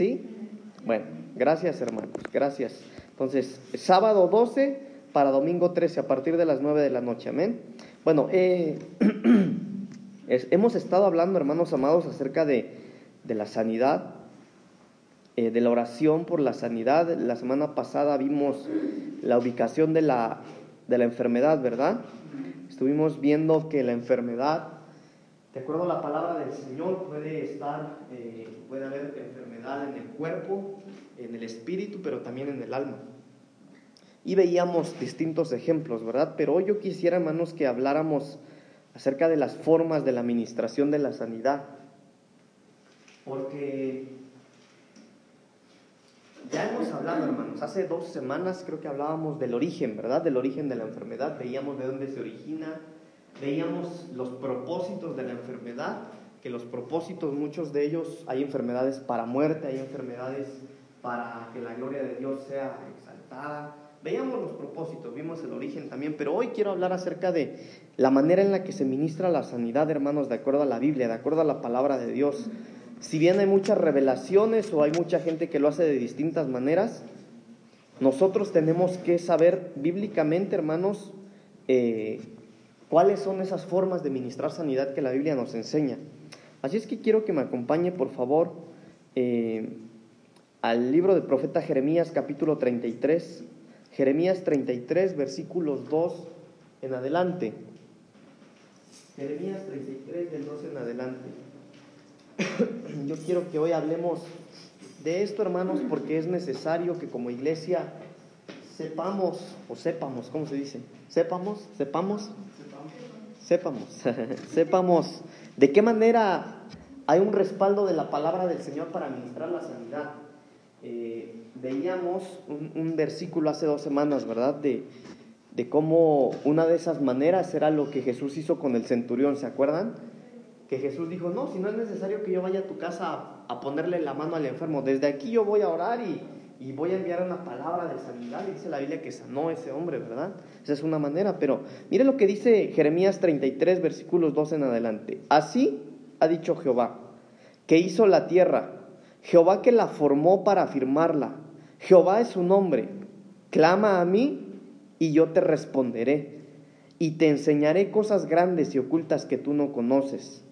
¿Sí? Bueno, gracias hermanos, gracias. Entonces, sábado 12 para domingo 13 a partir de las 9 de la noche, amén. Bueno, eh, hemos estado hablando, hermanos amados, acerca de, la sanidad, eh, de la oración por la sanidad. La semana pasada vimos la ubicación de la enfermedad, ¿verdad? Estuvimos viendo que la enfermedad, de acuerdo a la palabra del Señor, puede estar, eh, puede haber enfermedad en el cuerpo, en el espíritu, pero también en el alma. Y veíamos distintos ejemplos, ¿verdad? Pero hoy yo quisiera, hermanos, que habláramos acerca de las formas de la administración de la sanidad. Porque ya hemos hablado, hermanos, hace dos semanas creo que hablábamos del origen, ¿verdad? Del origen de la enfermedad, veíamos de dónde se origina, veíamos los propósitos de la enfermedad, que los propósitos, muchos de ellos, hay enfermedades para muerte, hay enfermedades para que la gloria de Dios sea exaltada, Veíamos los propósitos, vimos el origen también, pero hoy quiero hablar acerca de la manera en la que se ministra la sanidad, hermanos, de acuerdo a la Biblia, de acuerdo a la palabra de Dios. Si bien hay muchas revelaciones o hay mucha gente que lo hace de distintas maneras, nosotros tenemos que saber bíblicamente, hermanos, eh, cuáles son esas formas de ministrar sanidad que la Biblia nos enseña. Así es que quiero que me acompañe, por favor, eh, al libro del profeta Jeremías capítulo 33. Jeremías 33, versículos 2 en adelante. Jeremías 33, del 2 en adelante. Yo quiero que hoy hablemos de esto, hermanos, porque es necesario que como iglesia sepamos, o sepamos, ¿cómo se dice? Sepamos, sepamos, sepamos, sepamos de qué manera hay un respaldo de la palabra del Señor para administrar la sanidad. Eh, veíamos un, versículo hace dos semanas, ¿verdad? De, de cómo una de esas maneras era lo que Jesús hizo con el centurión, ¿se acuerdan? Que Jesús dijo, no, si no es necesario que yo vaya a tu casa a, ponerle la mano al enfermo, desde aquí yo voy a orar y, y voy a enviar una palabra de sanidad. Y dice la Biblia que sanó ese hombre, ¿verdad? Esa es una manera, pero mire lo que dice Jeremías 33, versículos 2 en adelante. Así ha dicho Jehová, que hizo la tierra, Jehová que la formó para afirmarla Jehová es su nombre. Clama a mí y yo te responderé. Y te enseñaré cosas grandes y ocultas que tú no conoces.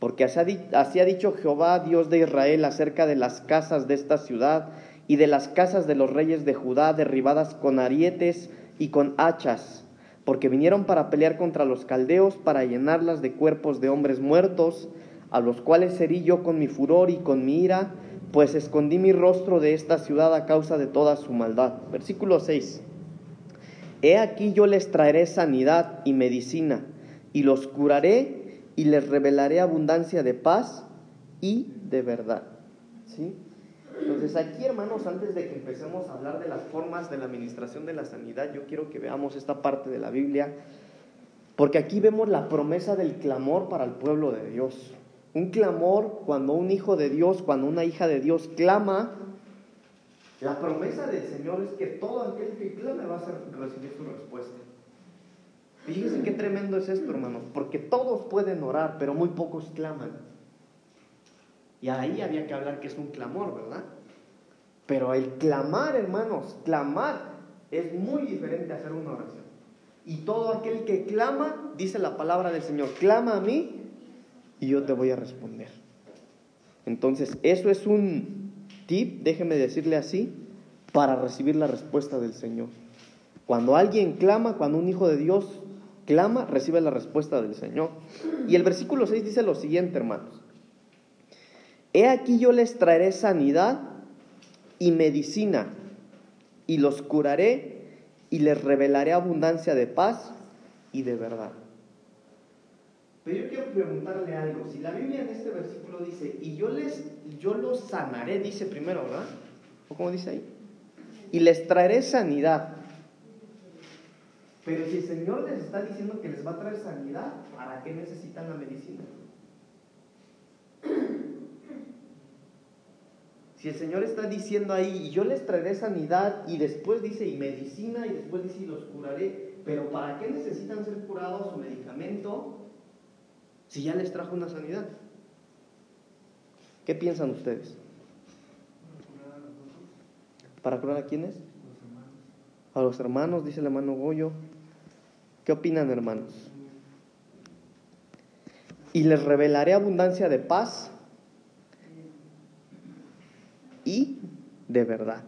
Porque así ha dicho Jehová, Dios de Israel, acerca de las casas de esta ciudad y de las casas de los reyes de Judá derribadas con arietes y con hachas, porque vinieron para pelear contra los caldeos, para llenarlas de cuerpos de hombres muertos, a los cuales herí yo con mi furor y con mi ira, pues escondí mi rostro de esta ciudad a causa de toda su maldad. Versículo 6. He aquí yo les traeré sanidad y medicina, y los curaré y les revelaré abundancia de paz y de verdad. ¿Sí? Entonces aquí, hermanos, antes de que empecemos a hablar de las formas de la administración de la sanidad, yo quiero que veamos esta parte de la Biblia, porque aquí vemos la promesa del clamor para el pueblo de Dios. Un clamor cuando un hijo de Dios, cuando una hija de Dios clama, la promesa del Señor es que todo aquel que clame va a recibir su respuesta. Fíjense qué tremendo es esto, hermanos, porque todos pueden orar, pero muy pocos claman. Y ahí había que hablar que es un clamor, ¿verdad? Pero el clamar, hermanos, clamar es muy diferente a hacer una oración. Y todo aquel que clama, dice la palabra del Señor, clama a mí y yo te voy a responder. Entonces, eso es un tip, déjeme decirle así, para recibir la respuesta del Señor. Cuando alguien clama, cuando un hijo de Dios clama, recibe la respuesta del Señor. Y el versículo 6 dice lo siguiente, hermanos. He aquí yo les traeré sanidad y medicina, y los curaré y les revelaré abundancia de paz y de verdad. Pero yo quiero preguntarle algo. Si la Biblia en este versículo dice, y yo les, yo los sanaré, dice primero, ¿verdad? ¿O cómo dice ahí? Y les traeré sanidad. Pero si el Señor les está diciendo que les va a traer sanidad, ¿para qué necesitan la medicina? Si el Señor está diciendo ahí, y yo les traeré sanidad, y después dice, y medicina, y después dice, y los curaré, pero ¿para qué necesitan ser curados o medicamento? si ya les trajo una sanidad? ¿Qué piensan ustedes? ¿Para curar a quiénes? A los hermanos, dice el hermano Goyo. ¿Qué opinan, hermanos? Y les revelaré abundancia de paz y de verdad.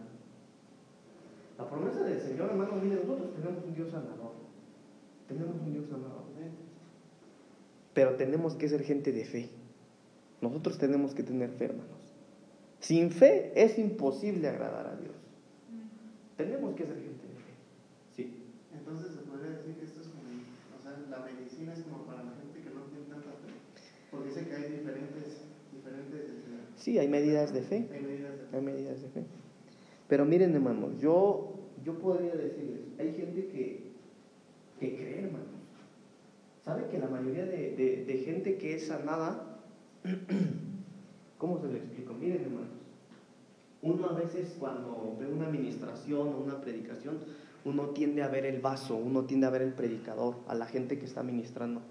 La promesa del Señor, hermano, mire, nosotros tenemos un Dios sanador. Tenemos un Dios sanador. Pero tenemos que ser gente de fe. Nosotros tenemos que tener fe, hermanos. Sin fe es imposible agradar a Dios. Tenemos que ser gente de fe. Sí. Entonces se podría decir que esto es como, o sea, la medicina es como para la gente que no tiene tanta fe. Porque dice que hay diferentes, diferentes. Este, sí, hay medidas de fe. Hay medidas de fe. De. Pero miren, hermanos, yo, yo podría decirles, hay gente que, que cree, hermanos. ¿Sabe que la mayoría de, de, de gente que es sanada, ¿cómo se lo explico? Miren, hermanos, uno a veces cuando ve una administración o una predicación, uno tiende a ver el vaso, uno tiende a ver el predicador, a la gente que está ministrando.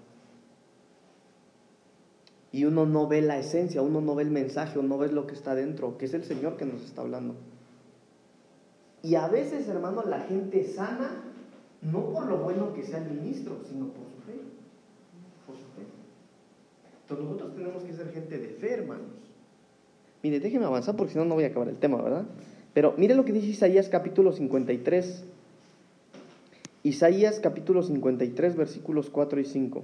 Y uno no ve la esencia, uno no ve el mensaje, uno no ve lo que está dentro, que es el Señor que nos está hablando. Y a veces, hermano, la gente sana, no por lo bueno que sea el ministro, sino por su fe. Entonces nosotros tenemos que ser gente de fe, hermanos. Mire, déjeme avanzar porque si no, no voy a acabar el tema, ¿verdad? Pero mire lo que dice Isaías capítulo 53. Isaías capítulo 53, versículos 4 y 5.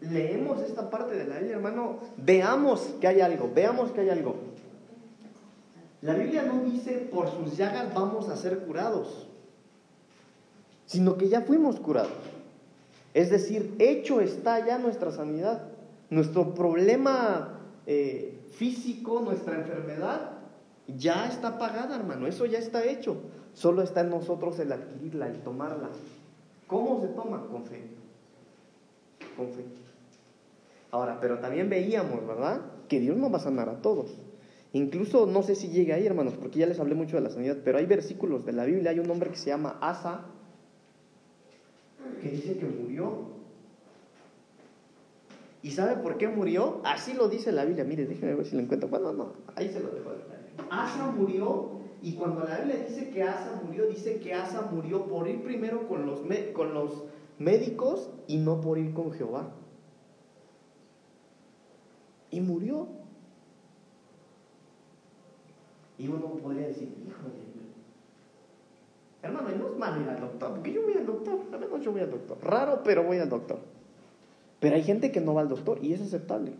leemos esta parte de la Biblia, hermano, veamos que hay algo, veamos que hay algo. La Biblia no dice por sus llagas vamos a ser curados, sino que ya fuimos curados. Es decir, hecho está ya nuestra sanidad. Nuestro problema eh, físico, nuestra enfermedad, ya está pagada, hermano. Eso ya está hecho. Solo está en nosotros el adquirirla, el tomarla. ¿Cómo se toma? Con fe. Con fe. Ahora, pero también veíamos, ¿verdad? Que Dios no va a sanar a todos. Incluso no sé si llega ahí, hermanos, porque ya les hablé mucho de la sanidad, pero hay versículos de la Biblia, hay un hombre que se llama Asa, que dice que murió. ¿Y sabe por qué murió? Así lo dice la Biblia. Mire, déjenme ver si lo encuentro. Bueno, no, ahí se lo dejo. Asa murió y cuando la Biblia dice que Asa murió, dice que Asa murió por ir primero con los, con los médicos y no por ir con Jehová. Y murió. Y uno podría decir, híjole, hermano, no es malo ir al doctor, porque yo voy al doctor, al menos yo voy al doctor. Raro, pero voy al doctor. Pero hay gente que no va al doctor y es aceptable.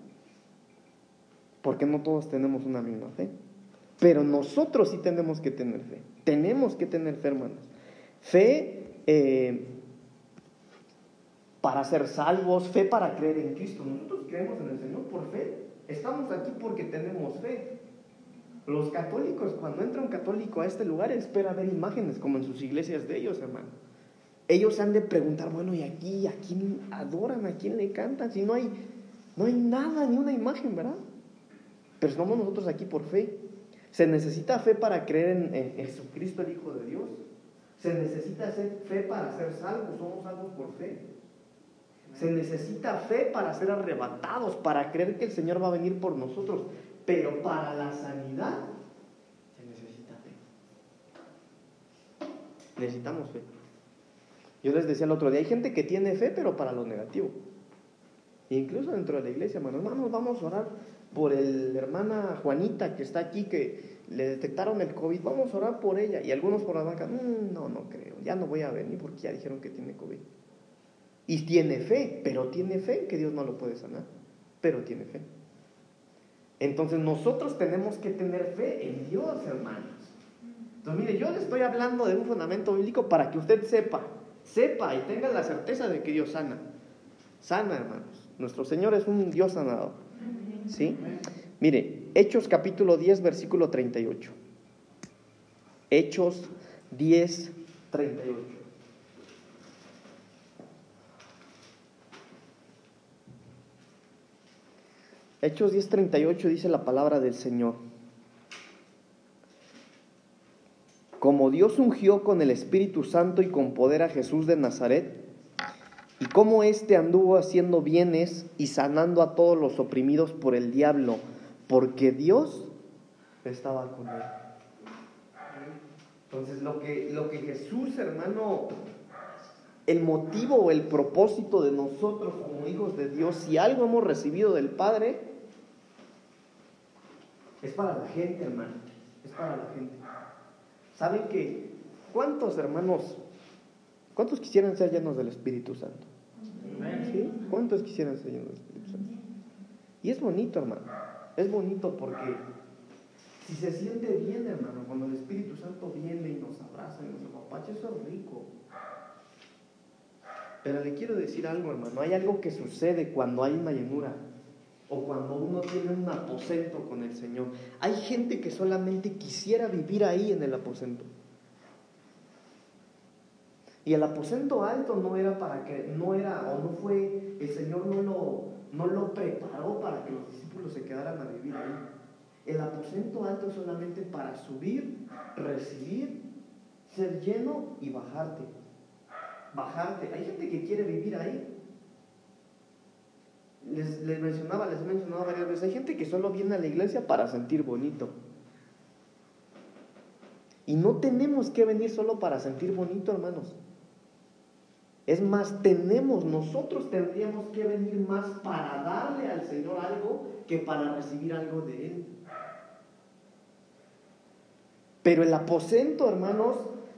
Porque no todos tenemos una misma fe. Pero nosotros sí tenemos que tener fe. Tenemos que tener fe, hermanos. Fe eh, para ser salvos, fe para creer en Cristo. Nosotros creemos en el Señor por fe. Estamos aquí porque tenemos fe. Los católicos, cuando entra un católico a este lugar, espera ver imágenes como en sus iglesias de ellos, hermano. Ellos han de preguntar, bueno, ¿y aquí a quién adoran? ¿A quién le cantan? Si no hay, no hay nada, ni una imagen, ¿verdad? Pero estamos nosotros aquí por fe. Se necesita fe para creer en, en Jesucristo, el Hijo de Dios. Se necesita fe para ser salvos, somos salvos por fe. Se necesita fe para ser arrebatados, para creer que el Señor va a venir por nosotros. Pero para la sanidad se necesita fe. Necesitamos fe. Yo les decía el otro día, hay gente que tiene fe, pero para lo negativo. Incluso dentro de la iglesia, hermanos, hermanos, vamos a orar por el hermana Juanita que está aquí, que le detectaron el COVID, vamos a orar por ella. Y algunos por la banca, mm, no, no creo, ya no voy a venir porque ya dijeron que tiene COVID. Y tiene fe, pero tiene fe que Dios no lo puede sanar, pero tiene fe. Entonces nosotros tenemos que tener fe en Dios, hermanos. Entonces, mire, yo le estoy hablando de un fundamento bíblico para que usted sepa, sepa y tenga la certeza de que Dios sana. Sana, hermanos. Nuestro Señor es un Dios sanador. ¿Sí? Mire, Hechos capítulo 10, versículo 38. Hechos 10, 38. Hechos 10:38 dice la palabra del Señor. Como Dios ungió con el Espíritu Santo y con poder a Jesús de Nazaret, y como éste anduvo haciendo bienes y sanando a todos los oprimidos por el diablo, porque Dios estaba con él. Entonces, lo que, lo que Jesús, hermano, el motivo o el propósito de nosotros como hijos de Dios, si algo hemos recibido del Padre, es para la gente, hermano, es para la gente. ¿Saben que cuántos hermanos, cuántos quisieran ser llenos del Espíritu Santo? ¿Sí? ¿Cuántos quisieran ser llenos del Espíritu Santo? Y es bonito, hermano, es bonito porque si se siente bien, hermano, cuando el Espíritu Santo viene y nos abraza y nos apapacha, eso es rico. Pero le quiero decir algo, hermano. Hay algo que sucede cuando hay una llenura o cuando uno tiene un aposento con el Señor. Hay gente que solamente quisiera vivir ahí en el aposento. Y el aposento alto no era para que, no era o no fue, el Señor no lo, no lo preparó para que los discípulos se quedaran a vivir ahí. El aposento alto es solamente para subir, recibir, ser lleno y bajarte. Bajarte. Hay gente que quiere vivir ahí. Les, les, mencionaba, les he mencionado varias veces, hay gente que solo viene a la iglesia para sentir bonito. Y no tenemos que venir solo para sentir bonito, hermanos. Es más, tenemos, nosotros tendríamos que venir más para darle al Señor algo que para recibir algo de Él. Pero el aposento, hermanos,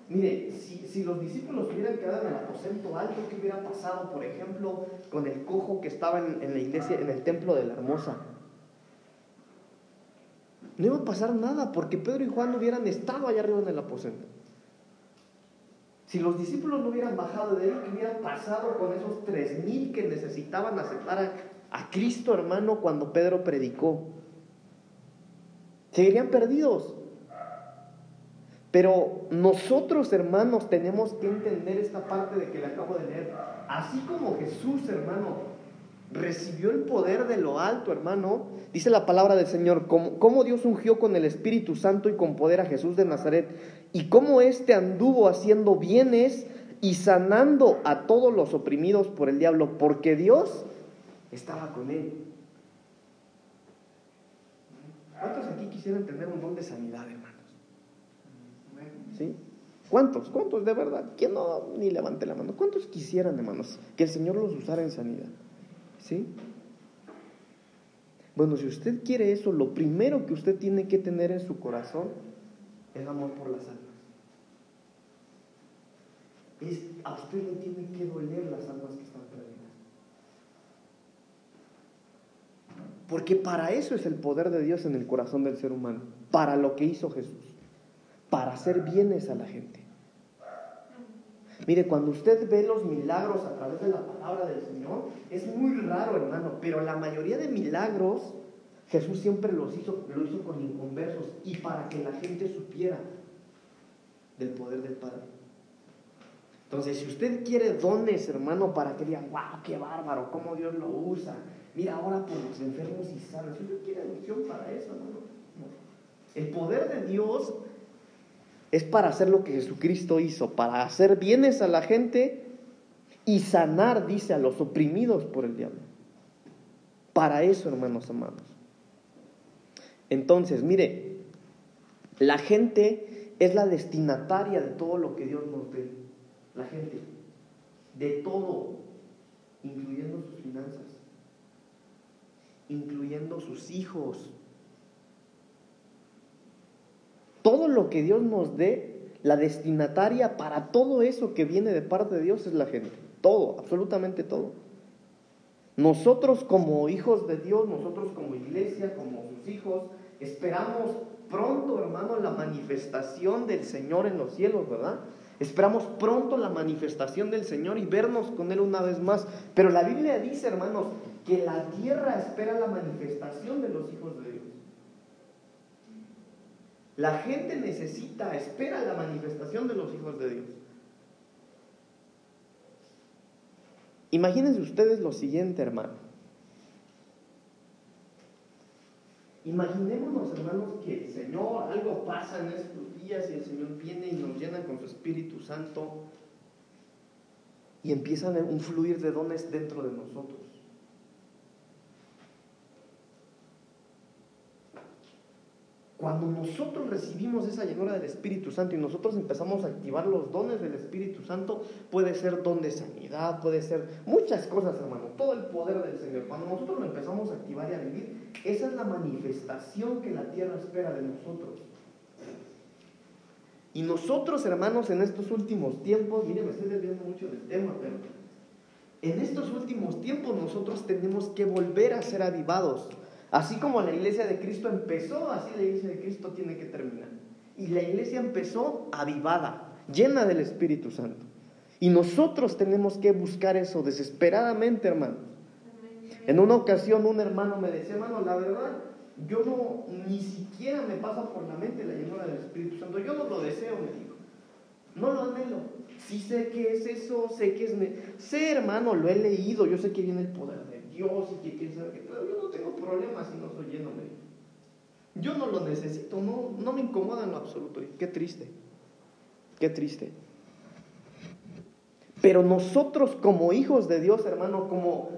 mire, si, si, los discípulos hubieran quedado en el aposento alto, ¿qué hubiera pasado, por ejemplo, con el cojo que estaba en, en la iglesia, en el templo de la hermosa? No iba a pasar nada porque Pedro y Juan no hubieran estado allá arriba en el aposento. Si los discípulos no hubieran bajado de él, ¿qué hubiera pasado con esos tres mil que necesitaban aceptar a, a Cristo, hermano, cuando Pedro predicó? Seguirían perdidos. Pero nosotros, hermanos, tenemos que entender esta parte de que le acabo de leer. Así como Jesús, hermano, recibió el poder de lo alto, hermano, dice la palabra del Señor, como, como Dios ungió con el Espíritu Santo y con poder a Jesús de Nazaret, y cómo éste anduvo haciendo bienes y sanando a todos los oprimidos por el diablo, porque Dios estaba con él. ¿Cuántos aquí quisieran tener un don de sanidad, hermanos? ¿Cuántos? ¿Cuántos de verdad? ¿Quién no ni levante la mano? ¿Cuántos quisieran, hermanos, que el Señor los usara en sanidad? ¿Sí? Bueno, si usted quiere eso, lo primero que usted tiene que tener en su corazón es amor por las almas. Es, a usted le tiene que doler las almas que están perdidas. Porque para eso es el poder de Dios en el corazón del ser humano, para lo que hizo Jesús, para hacer bienes a la gente. Mire, cuando usted ve los milagros a través de la palabra del Señor, es muy raro, hermano, pero la mayoría de milagros Jesús siempre los hizo, lo hizo con inconversos y para que la gente supiera del poder del Padre. Entonces, si usted quiere dones, hermano, para que digan, wow, qué bárbaro, cómo Dios lo usa, mira ahora por los enfermos y sanos, si usted quiere unción para eso, hermano, no. El poder de Dios es para hacer lo que Jesucristo hizo, para hacer bienes a la gente y sanar, dice, a los oprimidos por el diablo. Para eso, hermanos amados. Entonces, mire, la gente es la destinataria de todo lo que Dios nos dé. La gente, de todo, incluyendo sus finanzas, incluyendo sus hijos, todo lo que Dios nos dé, la destinataria para todo eso que viene de parte de Dios es la gente. Todo, absolutamente todo. Nosotros como hijos de Dios, nosotros como iglesia, como sus hijos, esperamos pronto, hermano, la manifestación del Señor en los cielos, ¿verdad? Esperamos pronto la manifestación del Señor y vernos con Él una vez más. Pero la Biblia dice, hermanos, que la tierra espera la manifestación de los hijos de. La gente necesita, espera la manifestación de los hijos de Dios. Imagínense ustedes lo siguiente, hermano. Imaginémonos, hermanos, que el Señor, algo pasa en estos días y el Señor viene y nos llena con su Espíritu Santo y empiezan un fluir de dones dentro de nosotros. Cuando nosotros recibimos esa llenura del Espíritu Santo y nosotros empezamos a activar los dones del Espíritu Santo, puede ser don de sanidad, puede ser muchas cosas, hermano, todo el poder del Señor. Cuando nosotros lo empezamos a activar y a vivir, esa es la manifestación que la tierra espera de nosotros. Y nosotros, hermanos, en estos últimos tiempos, miren, me estoy desviando mucho del tema, pero en estos últimos tiempos nosotros tenemos que volver a ser avivados. Así como la iglesia de Cristo empezó, así la iglesia de Cristo tiene que terminar. Y la iglesia empezó avivada, llena del Espíritu Santo. Y nosotros tenemos que buscar eso desesperadamente, hermano. En una ocasión un hermano me decía, hermano, la verdad, yo no, ni siquiera me pasa por la mente la llenura del Espíritu Santo. Yo no lo deseo, me dijo. No lo anhelo. Sí sé que es eso, sé que es... Sé, hermano, lo he leído, yo sé que viene el poder de Dios y que quién sabe qué, pero yo no tengo problemas si no soy lleno, de Yo no lo necesito, no, no me incomoda en lo absoluto. Qué triste, qué triste. Pero nosotros como hijos de Dios, hermano, como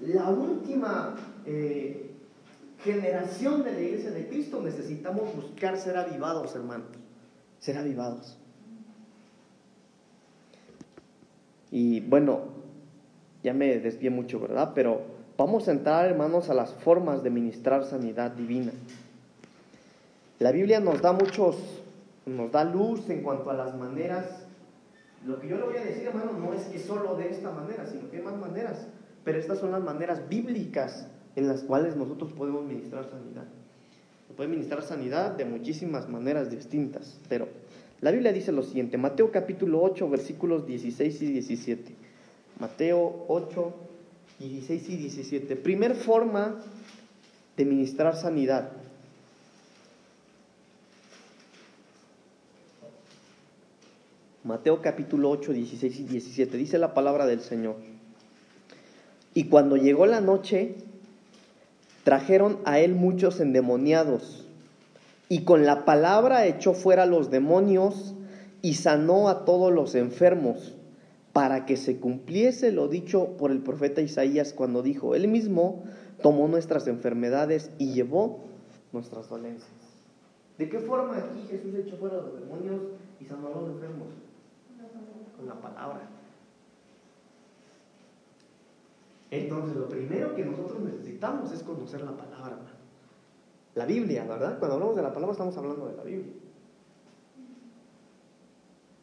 la última eh, generación de la iglesia de Cristo, necesitamos buscar ser avivados, hermanos. Ser avivados. Y bueno, ya me desvié mucho, ¿verdad? Pero vamos a entrar, hermanos, a las formas de ministrar sanidad divina. La Biblia nos da muchos, nos da luz en cuanto a las maneras. Lo que yo le voy a decir, hermano, no es que solo de esta manera, sino que hay más maneras. Pero estas son las maneras bíblicas en las cuales nosotros podemos ministrar sanidad. Se puede ministrar sanidad de muchísimas maneras distintas, pero la Biblia dice lo siguiente, Mateo capítulo 8, versículos 16 y 17. Mateo 8, 16 y 17. Primer forma de ministrar sanidad. Mateo capítulo 8, 16 y 17. Dice la palabra del Señor. Y cuando llegó la noche, trajeron a él muchos endemoniados, y con la palabra echó fuera los demonios y sanó a todos los enfermos, para que se cumpliese lo dicho por el profeta Isaías cuando dijo, él mismo tomó nuestras enfermedades y llevó nuestras dolencias. ¿De qué forma aquí Jesús echó fuera los demonios y sanó a los enfermos? Con la palabra. Entonces, lo primero que nosotros necesitamos es conocer la palabra, La Biblia, ¿verdad? Cuando hablamos de la palabra estamos hablando de la Biblia.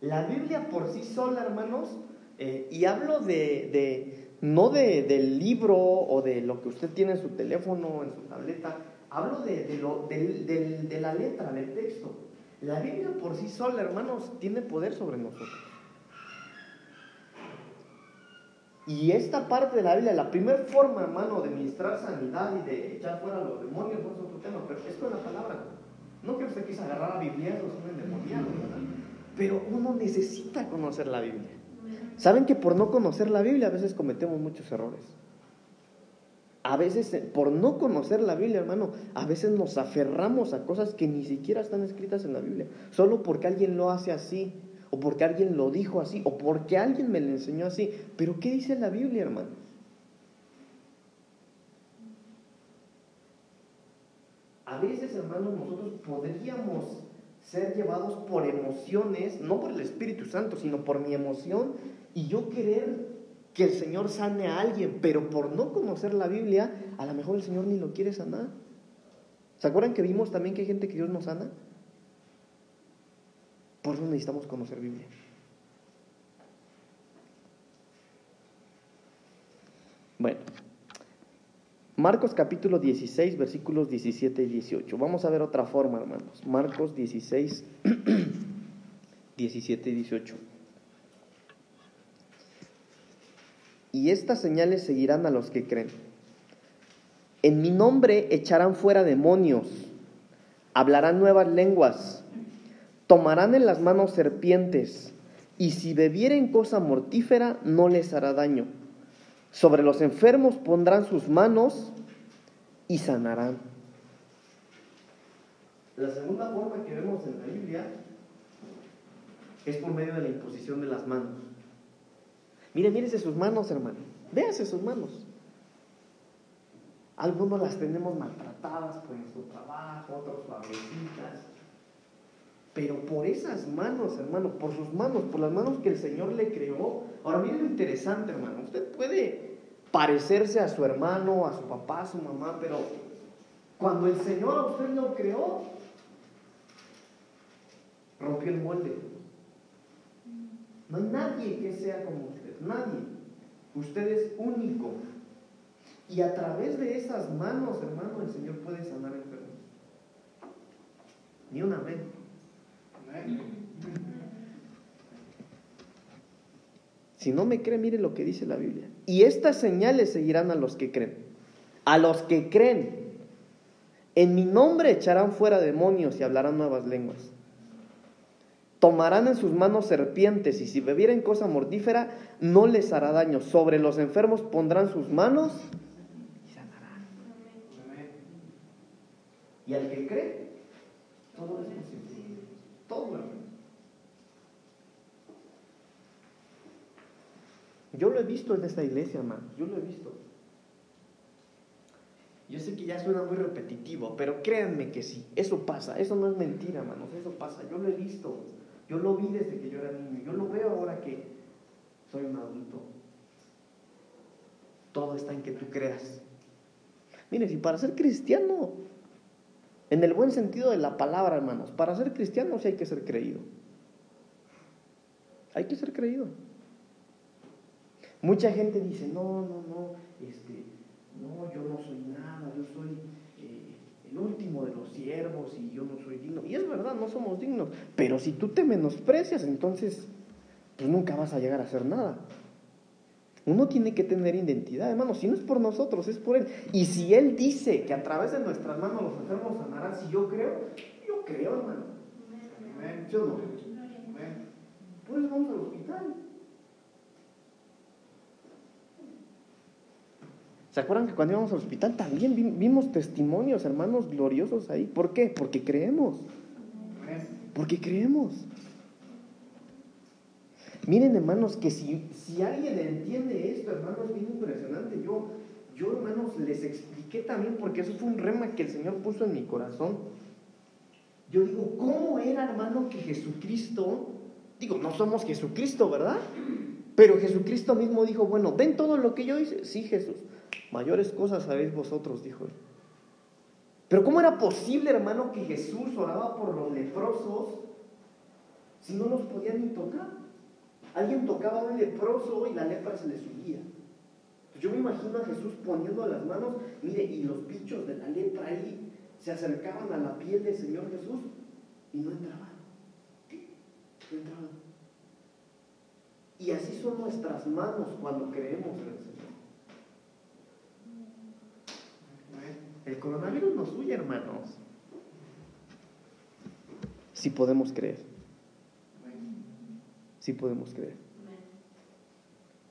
La Biblia por sí sola, hermanos, eh, y hablo de, no de, del libro o de lo que usted tiene en su teléfono, en su tableta, hablo de, la letra, del texto. La Biblia por sí sola, hermanos, tiene poder sobre nosotros. Y esta parte de la Biblia, la primera forma, hermano, de ministrar sanidad y de echar fuera los demonios, es otro tema, pero es la palabra. No que usted quise agarrar a Biblia, o son endemoniados, Pero uno necesita conocer la Biblia. ¿Saben que por no conocer la Biblia a veces cometemos muchos errores? A veces, eh, por no conocer la Biblia, hermano, a veces nos aferramos a cosas que ni siquiera están escritas en la Biblia, solo porque alguien lo hace así o porque alguien lo dijo así, o porque alguien me lo enseñó así. Pero ¿qué dice la Biblia, hermano? A veces, hermanos, nosotros podríamos ser llevados por emociones, no por el Espíritu Santo, sino por mi emoción, y yo querer que el Señor sane a alguien, pero por no conocer la Biblia, a lo mejor el Señor ni lo quiere sanar. ¿Se acuerdan que vimos también que hay gente que Dios no sana? Por eso necesitamos conocer Biblia. Bueno, Marcos capítulo 16, versículos 17 y 18. Vamos a ver otra forma, hermanos. Marcos 16, 17 y 18. Y estas señales seguirán a los que creen. En mi nombre echarán fuera demonios hablarán nuevas lenguas, tomarán en las manos serpientes, y si bebieren cosa mortífera no les hará daño. Sobre los enfermos pondrán sus manos y sanarán. La segunda forma que vemos en la Biblia es por medio de la imposición de las manos. Mire, mírese sus manos, hermano. Véase sus manos. Algunos las tenemos maltratadas por nuestro trabajo, otros suavecitas. Pero por esas manos, hermano, por sus manos, por las manos que el Señor le creó. Ahora, miren lo interesante, hermano. Usted puede parecerse a su hermano, a su papá, a su mamá, pero cuando el Señor a usted lo creó, rompió el molde. No hay nadie que sea como usted, nadie. Usted es único. Y a través de esas manos, hermano, el Señor puede sanar enfermos. Ni una vez. Si no me cree, mire lo que dice la Biblia. Y estas señales seguirán a los que creen. A los que creen. En mi nombre echarán fuera demonios y hablarán nuevas lenguas. Tomarán en sus manos serpientes y si bebieren cosa mortífera no les hará daño. Sobre los enfermos pondrán sus manos y sanarán. Y al que cree, todo es posible. Todo, Yo lo he visto en esta iglesia, hermano. Yo lo he visto. Yo sé que ya suena muy repetitivo, pero créanme que sí. Eso pasa. Eso no es mentira, hermanos. Eso pasa. Yo lo he visto. Yo lo vi desde que yo era niño. Yo lo veo ahora que soy un adulto. Todo está en que tú creas. Mire, si para ser cristiano, en el buen sentido de la palabra, hermanos, para ser cristiano sí hay que ser creído. Hay que ser creído. Mucha gente dice, no, no, no, este, no, yo no soy nada, yo soy el último de los siervos y yo no soy digno. Y es verdad, no somos dignos. Pero si tú te menosprecias, entonces, pues nunca vas a llegar a hacer nada. Uno tiene que tener identidad, hermano. Si no es por nosotros, es por Él. Y si Él dice que a través de nuestras manos los enfermos sanarán, si yo creo, yo creo, hermano. ¿Yo no? Pues vamos al hospital. ¿Se acuerdan que cuando íbamos al hospital también vimos testimonios, hermanos, gloriosos ahí? ¿Por qué? Porque creemos. Porque creemos. Miren, hermanos, que si, si alguien entiende esto, hermanos, es bien impresionante. Yo, yo, hermanos, les expliqué también, porque eso fue un rema que el Señor puso en mi corazón. Yo digo, ¿cómo era, hermano, que Jesucristo, digo, no somos Jesucristo, ¿verdad? Pero Jesucristo mismo dijo, bueno, ¿ven todo lo que yo hice? Sí, Jesús. Mayores cosas sabéis vosotros, dijo él. Pero ¿cómo era posible, hermano, que Jesús oraba por los leprosos si no los podían ni tocar? Alguien tocaba a un leproso y la lepra se le subía. Yo me imagino a Jesús poniendo las manos, mire, y los bichos de la lepra ahí se acercaban a la piel del Señor Jesús y no entraban. No entraban. Y así son nuestras manos cuando creemos en el Señor. El coronavirus nos huye, hermanos. Si podemos creer. Si podemos creer.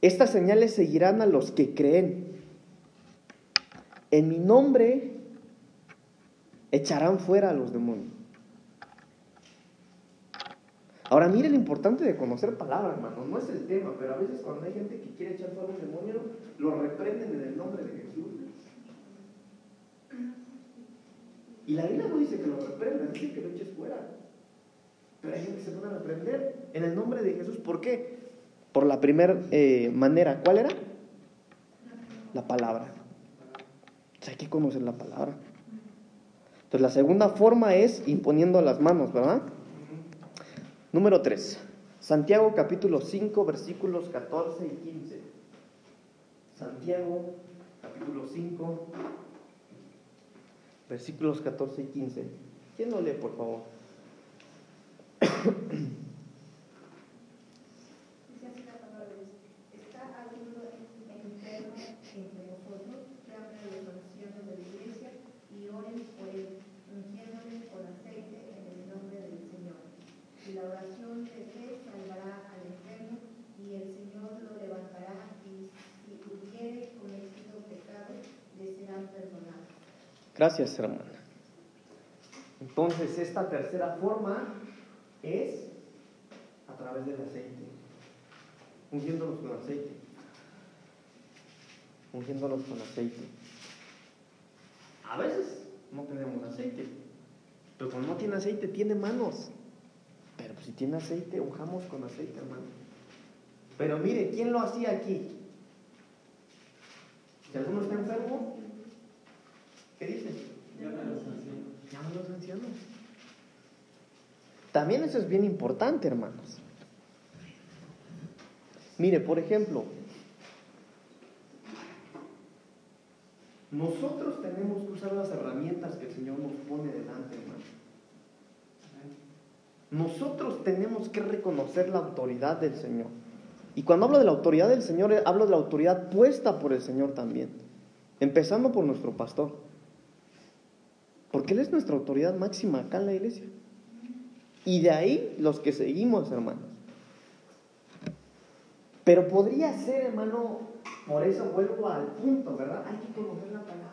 Estas señales seguirán a los que creen. En mi nombre echarán fuera a los demonios. Ahora mire lo importante de conocer palabra, hermano. No es el tema, pero a veces cuando hay gente que quiere echar fuera a un demonio, lo reprenden en el nombre de Jesús. Y la Biblia no dice que lo reprendan, dice que lo eches fuera. Pero hay gente que se van a reprender en el nombre de Jesús. ¿Por qué? Por la primera eh, manera. ¿Cuál era? La palabra. hay que conocer la palabra. Entonces la segunda forma es imponiendo las manos, ¿verdad? Número 3. Santiago capítulo 5 versículos 14 y 15. Santiago capítulo 5 versículos 14 y 15. ¿Quién lo lee, por favor? Dice así la palabra de Dios. ¿Está alguno enfermo entre vosotros que hable de las oraciones de la iglesia y oren por él, ungiéndole con Entonces él salvará al enfermo y el Señor lo levantará y si hubiere cometido pecado, le serán perdonados. Gracias, hermana. Entonces, esta tercera forma es a través del aceite, ungiéndolos con aceite, ungiéndolos con aceite. A veces no tenemos aceite, pero cuando no tiene aceite, tiene manos. Pero pues, si tiene aceite, unjamos con aceite, hermano. Pero mire, ¿quién lo hacía aquí? Si alguno está enfermo, ¿qué dice? Llaman a los ancianos. También eso es bien importante, hermanos. Mire, por ejemplo, nosotros tenemos que usar las herramientas que el Señor nos pone delante, hermano. Nosotros tenemos que reconocer la autoridad del Señor. Y cuando hablo de la autoridad del Señor, hablo de la autoridad puesta por el Señor también. Empezando por nuestro pastor. Porque Él es nuestra autoridad máxima acá en la iglesia. Y de ahí los que seguimos, hermanos. Pero podría ser, hermano, por eso vuelvo al punto, ¿verdad? Hay que conocer la palabra.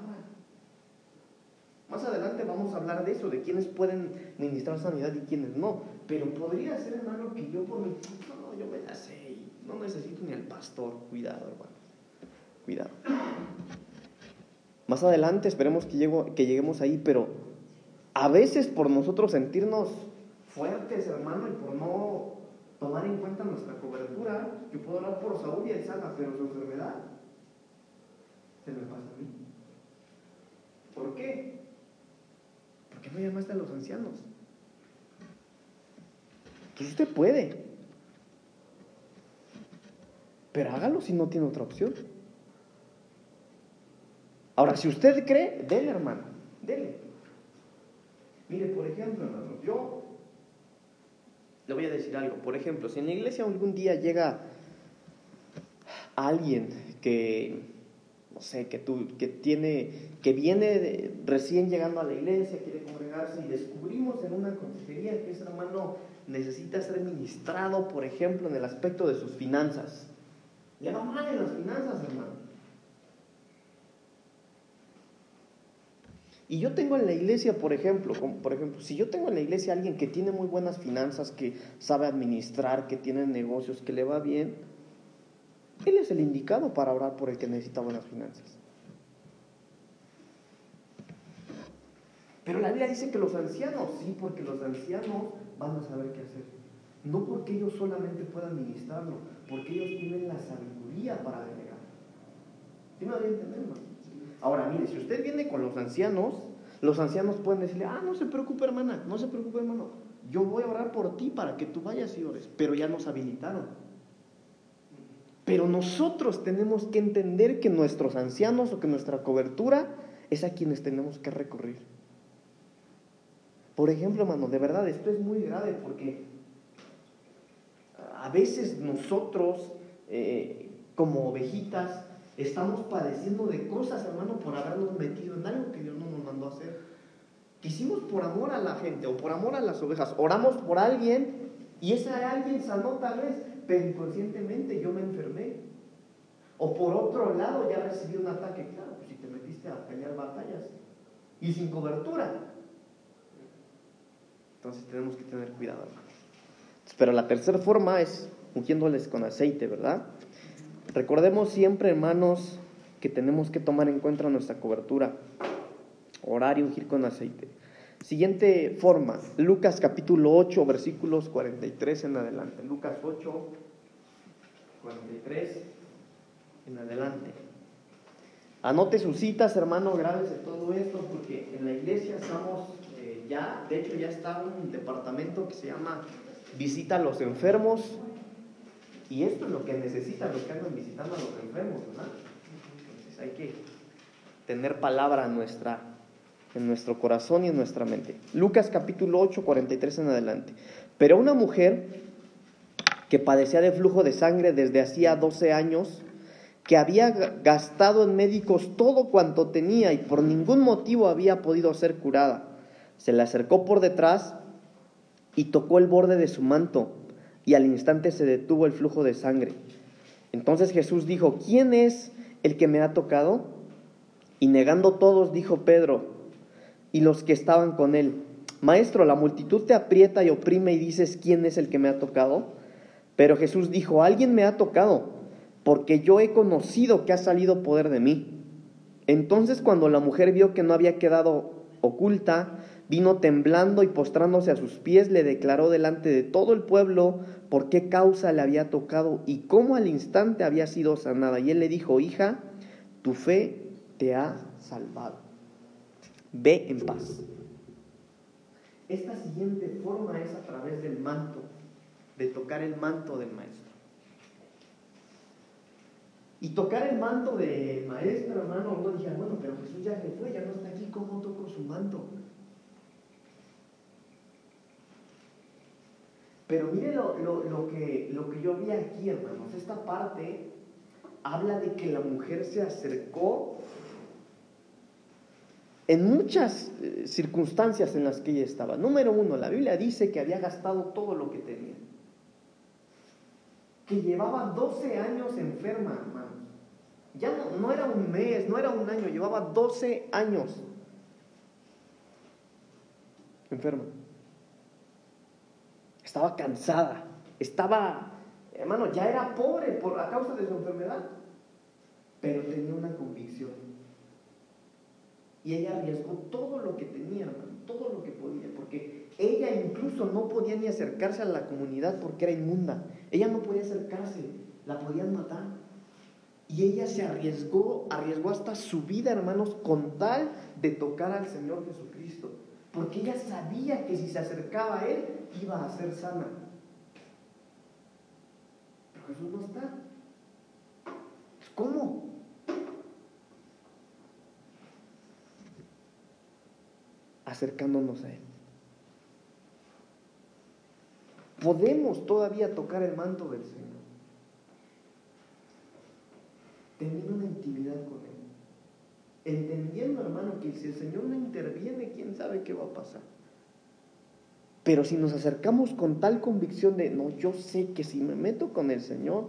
Más adelante vamos a hablar de eso, de quiénes pueden ministrar sanidad y quiénes no. Pero podría ser, hermano, que yo por mi no, no, yo me la sé no necesito ni al pastor. Cuidado, hermano. Cuidado. Más adelante esperemos que, llego, que lleguemos ahí, pero a veces por nosotros sentirnos fuertes, hermano, y por no tomar en cuenta nuestra cobertura, yo puedo hablar por Saúl y él sana, pero su enfermedad se me pasa a mí. ¿Por qué? ¿Por qué no llamaste a los ancianos? Pues usted puede. Pero hágalo si no tiene otra opción. Ahora, si usted cree, dele, hermano, dele. Mire, por ejemplo, hermano, yo le voy a decir algo. Por ejemplo, si en la iglesia algún día llega alguien que, no sé, que, tú, que tiene, que viene recién llegando a la iglesia, quiere congregarse y descubrimos en una consejería que ese hermano necesita ser ministrado, por ejemplo, en el aspecto de sus finanzas. Le va mal en las finanzas, hermano. Y yo tengo en la iglesia, por ejemplo, por ejemplo, si yo tengo en la iglesia a alguien que tiene muy buenas finanzas, que sabe administrar, que tiene negocios, que le va bien, él es el indicado para orar por el que necesita buenas finanzas. Pero la Biblia dice que los ancianos, sí, porque los ancianos van a saber qué hacer. No porque ellos solamente puedan ministrarlo, porque ellos tienen la sabiduría para delegar. ¿Sí me voy a entender, hermano? Ahora, mire, si usted viene con los ancianos, los ancianos pueden decirle, ah, no se preocupe, hermana, no se preocupe, hermano. Yo voy a orar por ti para que tú vayas y ores, pero ya nos habilitaron. Pero nosotros tenemos que entender que nuestros ancianos o que nuestra cobertura es a quienes tenemos que recurrir. Por ejemplo, hermano, de verdad, esto es muy grave porque a veces nosotros, eh, como ovejitas, estamos padeciendo de cosas, hermano, por habernos metido en algo que Dios no nos mandó a hacer. Quisimos por amor a la gente o por amor a las ovejas, oramos por alguien y ese alguien sanó tal vez, pero inconscientemente yo me enfermé. O por otro lado ya recibí un ataque, claro, pues si te metiste a pelear batallas y sin cobertura. Entonces tenemos que tener cuidado, hermano. Pero la tercera forma es ungiéndoles con aceite, ¿verdad? Recordemos siempre, hermanos, que tenemos que tomar en cuenta nuestra cobertura, orar y con aceite. Siguiente forma, Lucas capítulo 8, versículos 43 en adelante. Lucas 8, 43 en adelante. Anote sus citas, hermano, grábese todo esto, porque en la iglesia estamos eh, ya, de hecho ya está un departamento que se llama Visita a los enfermos, y esto es lo que necesitan los que andan visitando a los enfermos, ¿verdad? Entonces hay que tener palabra nuestra, en nuestro corazón y en nuestra mente. Lucas capítulo 8, 43 en adelante. Pero una mujer que padecía de flujo de sangre desde hacía 12 años, que había gastado en médicos todo cuanto tenía y por ningún motivo había podido ser curada, se le acercó por detrás y tocó el borde de su manto y al instante se detuvo el flujo de sangre. Entonces Jesús dijo, ¿quién es el que me ha tocado? Y negando todos, dijo Pedro y los que estaban con él, Maestro, la multitud te aprieta y oprime y dices, ¿quién es el que me ha tocado? Pero Jesús dijo, alguien me ha tocado, porque yo he conocido que ha salido poder de mí. Entonces cuando la mujer vio que no había quedado oculta, vino temblando y postrándose a sus pies, le declaró delante de todo el pueblo por qué causa le había tocado y cómo al instante había sido sanada. Y él le dijo, hija, tu fe te ha salvado. Ve en paz. Esta siguiente forma es a través del manto, de tocar el manto del maestro. Y tocar el manto del maestro, hermano, uno dije, bueno, pero Jesús ya se fue, ya no está aquí, ¿cómo toco su manto? Pero mire lo, lo, que, lo que yo vi aquí, hermanos. Esta parte habla de que la mujer se acercó en muchas eh, circunstancias en las que ella estaba. Número uno, la Biblia dice que había gastado todo lo que tenía. Que llevaba 12 años enferma, hermanos. Ya no, no era un mes, no era un año, llevaba 12 años enferma. Estaba cansada, estaba, hermano, ya era pobre por a causa de su enfermedad, pero tenía una convicción y ella arriesgó todo lo que tenía, todo lo que podía, porque ella incluso no podía ni acercarse a la comunidad porque era inmunda. Ella no podía acercarse, la podían matar. Y ella se arriesgó, arriesgó hasta su vida, hermanos, con tal de tocar al Señor Jesucristo. Porque ella sabía que si se acercaba a Él, iba a ser sana. Pero Jesús no está. ¿Cómo? acercándonos a Él. Podemos todavía tocar el manto del Señor, teniendo una intimidad con Él, entendiendo, hermano, que si el Señor no interviene, quién sabe qué va a pasar. Pero si nos acercamos con tal convicción de, no, yo sé que si me meto con el Señor,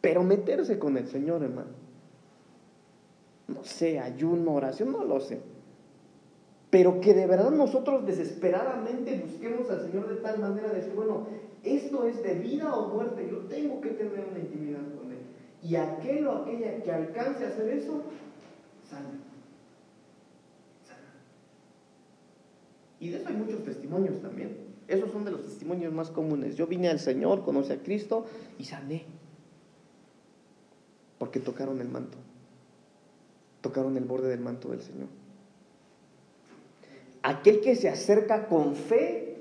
pero meterse con el Señor, hermano, no sé, ayuno, oración, no lo sé pero que de verdad nosotros desesperadamente busquemos al Señor de tal manera de decir, bueno, esto es de vida o muerte, yo tengo que tener una intimidad con Él. Y aquel o aquella que alcance a hacer eso, sana. Y de eso hay muchos testimonios también. Esos son de los testimonios más comunes. Yo vine al Señor, conocí a Cristo y sané. Porque tocaron el manto. Tocaron el borde del manto del Señor. Aquel que se acerca con fe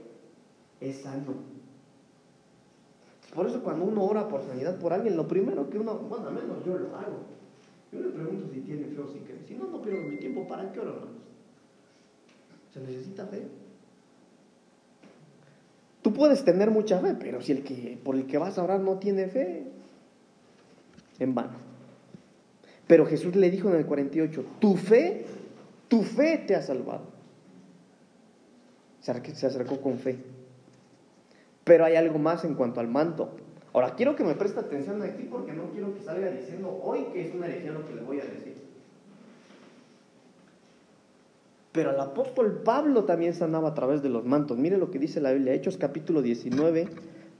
es sano. Por eso cuando uno ora por sanidad por alguien, lo primero que uno, bueno, al menos yo lo hago. Yo le pregunto si tiene fe o si cree. Si no, no pierdo mi tiempo. ¿Para qué oro, Se necesita fe. Tú puedes tener mucha fe, pero si el que por el que vas a orar no tiene fe, en vano. Pero Jesús le dijo en el 48, tu fe, tu fe te ha salvado se acercó con fe. Pero hay algo más en cuanto al manto. Ahora, quiero que me preste atención aquí porque no quiero que salga diciendo hoy que es una herejía lo que le voy a decir. Pero el apóstol Pablo también sanaba a través de los mantos. Mire lo que dice la Biblia, Hechos capítulo 19,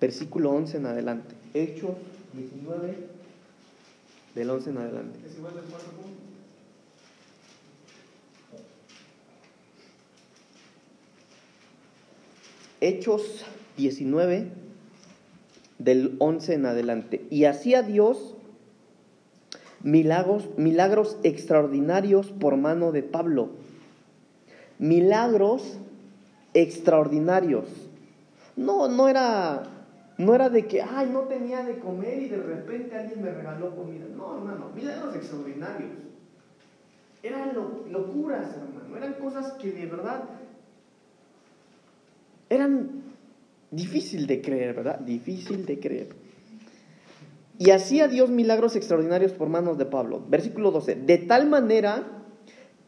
versículo 11 en adelante. Hechos 19, del 11 en adelante. ¿Es igual del Hechos 19, del 11 en adelante. Y hacía Dios milagros, milagros extraordinarios por mano de Pablo. Milagros extraordinarios. No, no era, no era de que, ay, no tenía de comer y de repente alguien me regaló comida. No, hermano, milagros extraordinarios. Eran locuras, hermano. Eran cosas que de verdad eran difícil de creer, ¿verdad? Difícil de creer. Y hacía Dios milagros extraordinarios por manos de Pablo. Versículo 12. De tal manera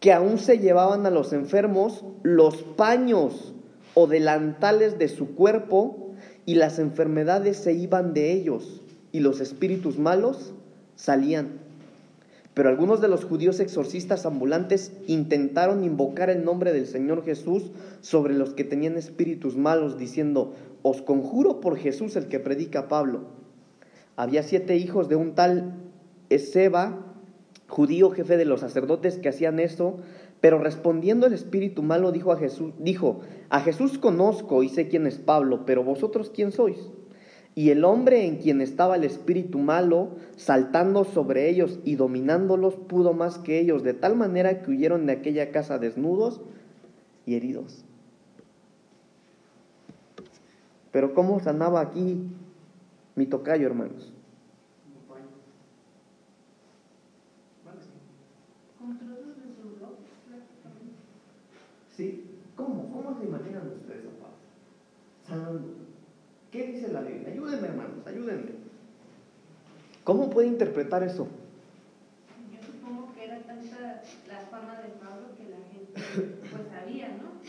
que aún se llevaban a los enfermos los paños o delantales de su cuerpo y las enfermedades se iban de ellos y los espíritus malos salían. Pero algunos de los judíos exorcistas ambulantes intentaron invocar el nombre del Señor Jesús sobre los que tenían espíritus malos, diciendo, os conjuro por Jesús el que predica Pablo. Había siete hijos de un tal Ezeba, judío jefe de los sacerdotes, que hacían eso, pero respondiendo el espíritu malo dijo a Jesús, dijo, a Jesús conozco y sé quién es Pablo, pero vosotros quién sois? Y el hombre en quien estaba el espíritu malo, saltando sobre ellos y dominándolos, pudo más que ellos, de tal manera que huyeron de aquella casa desnudos y heridos. Pero ¿cómo sanaba aquí mi tocayo, hermanos? Con trozos de su ropa, prácticamente. ¿Sí? ¿Cómo? ¿Cómo se imaginan ustedes a Pablo? Sanando. ¿Qué dice la Biblia? Ayúdenme, hermanos, ayúdenme. ¿Cómo puede interpretar eso? Yo supongo que era tanta la fama de Pablo que la gente pues sabía, ¿no?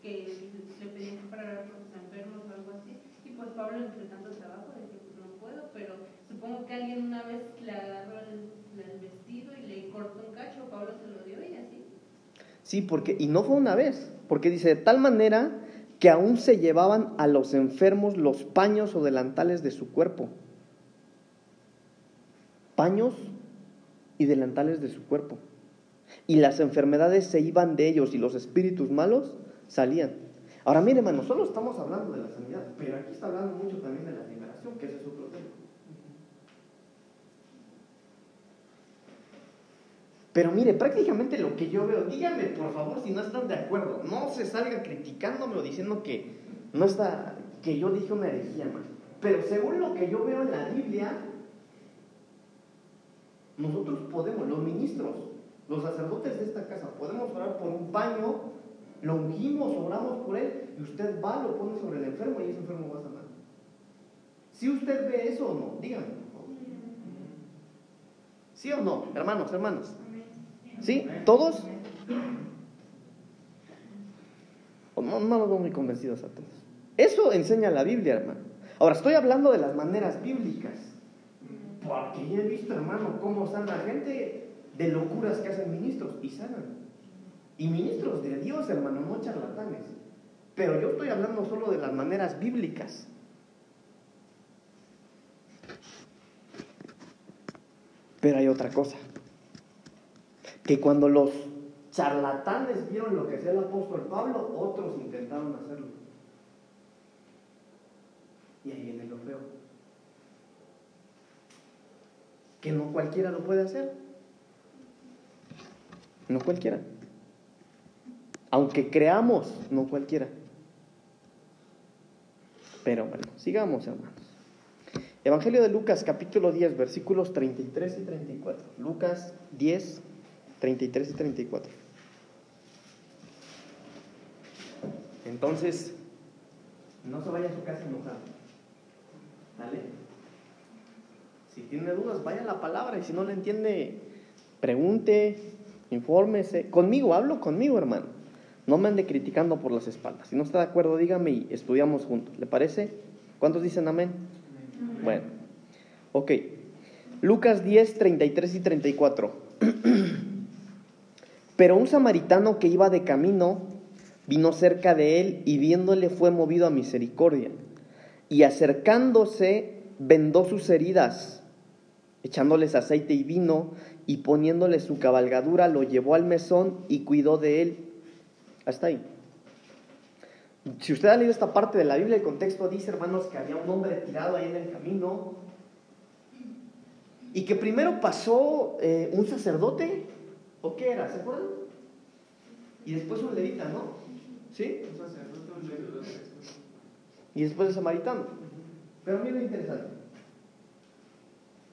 Que le pedían que parara por sus enfermos o algo así. Y pues Pablo entre tanto trabajo decía, pues no puedo, pero supongo que alguien una vez le agarró el, el vestido y le cortó un cacho, Pablo se lo. Sí, porque, y no fue una vez, porque dice, de tal manera que aún se llevaban a los enfermos los paños o delantales de su cuerpo. Paños y delantales de su cuerpo. Y las enfermedades se iban de ellos y los espíritus malos salían. Ahora mire, hermano, solo estamos hablando de la sanidad, pero aquí está hablando mucho también de la liberación, que ese es otro tema. Pero mire, prácticamente lo que yo veo, díganme por favor si no están de acuerdo, no se salga criticándome o diciendo que no está, que yo dije una herejía, hermano. Pero según lo que yo veo en la Biblia, nosotros podemos, los ministros, los sacerdotes de esta casa, podemos orar por un paño, lo ungimos, oramos por él, y usted va, lo pone sobre el enfermo y ese enfermo va a sanar. Si usted ve eso o no, díganme. ¿Sí o no, hermanos, hermanas? ¿Sí? ¿Todos? No, no los veo muy convencidos a todos. Eso enseña la Biblia, hermano. Ahora, estoy hablando de las maneras bíblicas. Porque yo he visto, hermano, cómo sana gente de locuras que hacen ministros y sanan. Y ministros de Dios, hermano, no charlatanes. Pero yo estoy hablando solo de las maneras bíblicas. Pero hay otra cosa. Que cuando los charlatanes vieron lo que hacía el apóstol Pablo, otros intentaron hacerlo. Y ahí viene lo feo. Que no cualquiera lo puede hacer. No cualquiera. Aunque creamos, no cualquiera. Pero bueno, sigamos hermanos. Evangelio de Lucas capítulo 10 versículos 33 y 34. Lucas 10, 33 y 34. Entonces, no se vaya a su casa enojado. ¿Vale? Si tiene dudas, vaya a la palabra y si no le entiende, pregunte, infórmese. Conmigo, hablo conmigo, hermano. No me ande criticando por las espaldas. Si no está de acuerdo, dígame y estudiamos juntos. ¿Le parece? ¿Cuántos dicen amén? Bueno, ok. Lucas 10, 33 y 34. Pero un samaritano que iba de camino vino cerca de él y viéndole fue movido a misericordia. Y acercándose vendó sus heridas, echándoles aceite y vino y poniéndole su cabalgadura lo llevó al mesón y cuidó de él. Hasta ahí. Si usted ha leído esta parte de la Biblia, el contexto dice, hermanos, que había un hombre tirado ahí en el camino y que primero pasó eh, un sacerdote, ¿o qué era? ¿Se acuerdan? Y después un levita, ¿no? ¿Sí? Y después el samaritano. Pero mira lo interesante.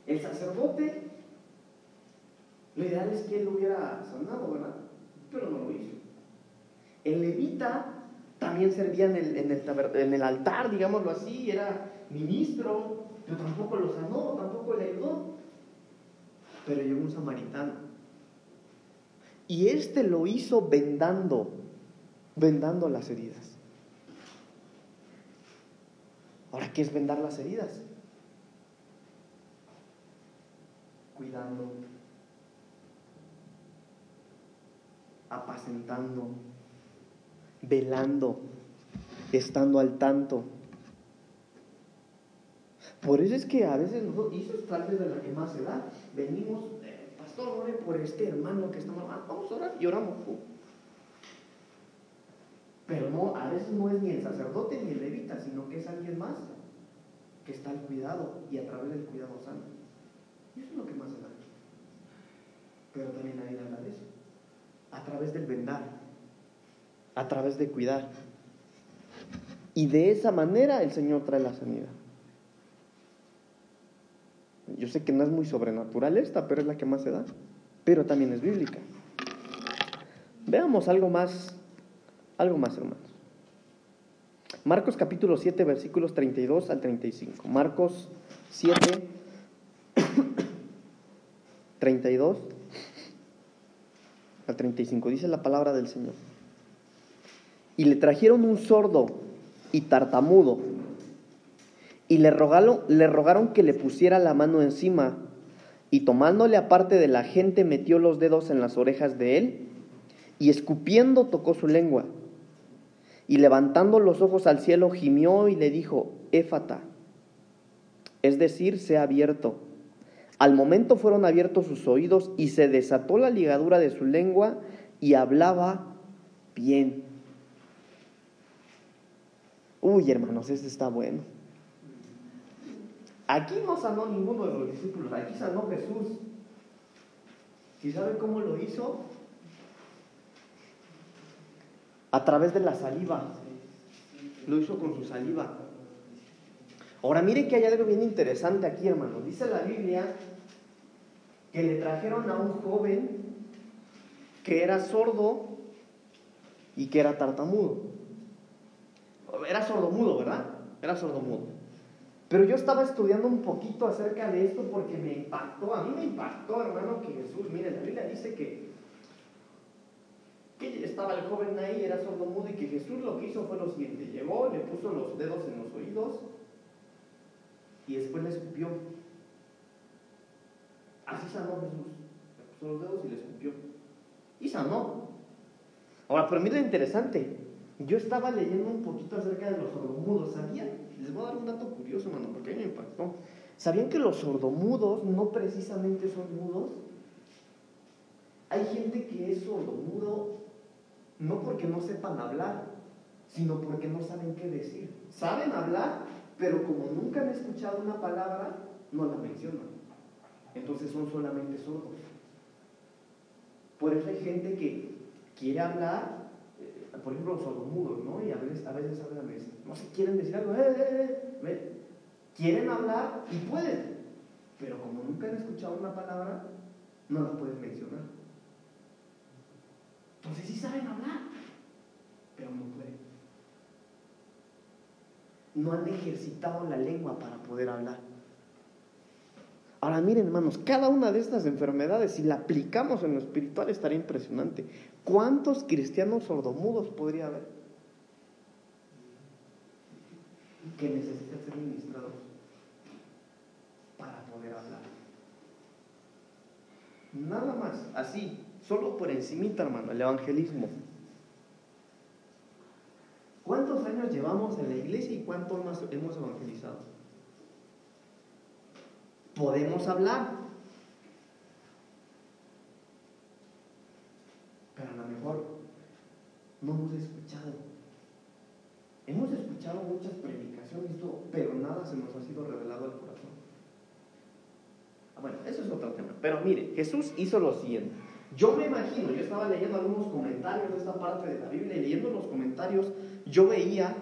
El sacerdote, lo ideal es que él lo hubiera sanado, ¿verdad? Pero no lo hizo. El levita también servía en el, en en el altar, digámoslo así, era ministro, pero tampoco lo sanó, tampoco le ayudó. Pero llegó un samaritano. Y este lo hizo vendando, vendando las heridas. Ahora, ¿qué es vendar las heridas? Cuidando, apacentando, velando, estando al tanto. Por eso es que a veces nosotros, y eso es tal vez de la que más se da, venimos, eh, pastor, ore por este hermano que está mal, ah, vamos a orar y oramos. Pero no, a veces no es ni el sacerdote ni el levita, sino que es alguien más que está al cuidado y a través del cuidado santo. Y eso es lo que más da. Pero también nadie habla de. A través del vendar, a través de cuidar. Y de esa manera el Señor trae la sanidad. Yo sé que no es muy sobrenatural esta, pero es la que más se da. Pero también es bíblica. Veamos algo más, algo más, hermanos. Marcos capítulo 7, versículos 32 al 35. Marcos 7, 32 al 35. Dice la palabra del Señor. Y le trajeron un sordo y tartamudo y le rogaron, le rogaron que le pusiera la mano encima, y tomándole aparte de la gente metió los dedos en las orejas de él, y escupiendo tocó su lengua, y levantando los ojos al cielo gimió y le dijo, Éfata, es decir, se ha abierto. Al momento fueron abiertos sus oídos y se desató la ligadura de su lengua y hablaba bien. Uy, hermanos, este está bueno. Aquí no sanó ninguno de los discípulos, aquí sanó Jesús. ¿Y sabe cómo lo hizo? A través de la saliva. Lo hizo con su saliva. Ahora mire que hay algo bien interesante aquí, hermano. Dice la Biblia que le trajeron a un joven que era sordo y que era tartamudo. Era sordomudo, ¿verdad? Era sordomudo. Pero yo estaba estudiando un poquito acerca de esto porque me impactó, a mí me impactó, hermano, que Jesús, miren, la Biblia dice que, que estaba el joven ahí, era sordomudo, y que Jesús lo que hizo fue lo siguiente, llegó, le puso los dedos en los oídos y después le escupió. Así sanó Jesús, le puso los dedos y le escupió. Y sanó. Ahora, pero mira lo interesante, yo estaba leyendo un poquito acerca de los sordomudos, ¿sabían? Les voy a dar un dato curioso, hermano, porque a mí me impactó. ¿Sabían que los sordomudos no precisamente son mudos? Hay gente que es sordomudo no porque no sepan hablar, sino porque no saben qué decir. Saben hablar, pero como nunca han escuchado una palabra, no la mencionan. Entonces son solamente sordos. Por eso hay gente que quiere hablar, por ejemplo, los sordomudos, ¿no? Y a veces, a veces hablan, no se quieren decir algo, eh, eh, eh, quieren hablar y pueden, pero como nunca han escuchado una palabra, no la pueden mencionar. Entonces sí saben hablar, pero no pueden. No han ejercitado la lengua para poder hablar. Ahora miren hermanos, cada una de estas enfermedades, si la aplicamos en lo espiritual, estaría impresionante. ¿Cuántos cristianos sordomudos podría haber? Que necesitan ser ministrados para poder hablar. Nada más, así, solo por encimita, hermano, el evangelismo. ¿Cuántos años llevamos en la iglesia y cuántos más hemos evangelizado? Podemos hablar, pero a lo mejor no hemos escuchado. Hemos escuchado muchas predicaciones, pero nada se nos ha sido revelado al corazón. Ah, bueno, eso es otro tema. Pero mire, Jesús hizo lo siguiente. Yo me imagino, yo estaba leyendo algunos comentarios de esta parte de la Biblia y leyendo los comentarios, yo veía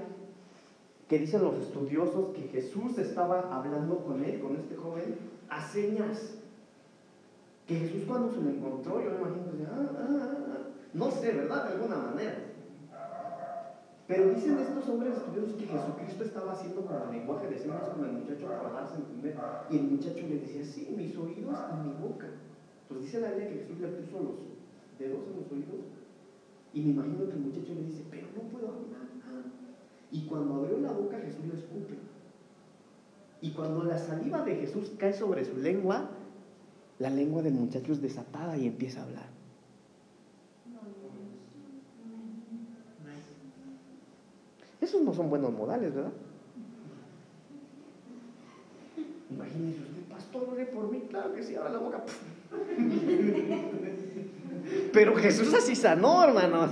que dicen los estudiosos que Jesús estaba hablando con él, con este joven, a señas. Que Jesús cuando se lo encontró, yo me imagino, decía, ah, ah, ah, no sé, ¿verdad? De alguna manera. Pero dicen estos hombres estudiosos que Jesucristo estaba haciendo como el lenguaje de señas con el muchacho para darse a entender. Y el muchacho le decía, sí, mis oídos y mi boca. Entonces dice la Biblia que Jesús le puso los dedos en los oídos. Y me imagino que el muchacho le dice, pero no puedo hablar. Y cuando abrió la boca, Jesús le escupe. Y cuando la saliva de Jesús cae sobre su lengua, la lengua del muchacho es desatada y empieza a hablar. Esos no son buenos modales, ¿verdad? Imagínese usted, pastor, ore por mí, claro que sí, abra la boca. Pero Jesús así sanó, hermanos.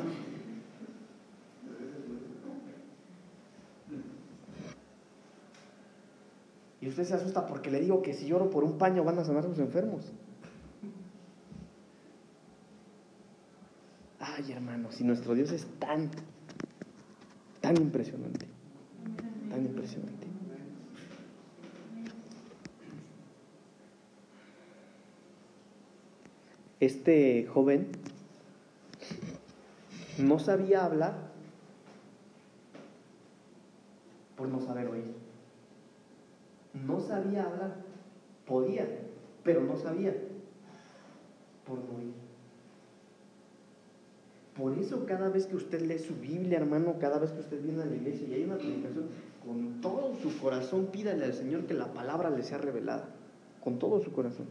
Y usted se asusta porque le digo que si lloro por un paño van a sanar sus enfermos. Ay, hermanos, si nuestro Dios es tan, tan impresionante, tan impresionante. Este joven no sabía hablar por no saber oír. No sabía hablar. Podía, pero no sabía por no oír. Por eso cada vez que usted lee su Biblia, hermano, cada vez que usted viene a la iglesia y hay una predicación, con todo su corazón pídale al Señor que la palabra le sea revelada. Con todo su corazón.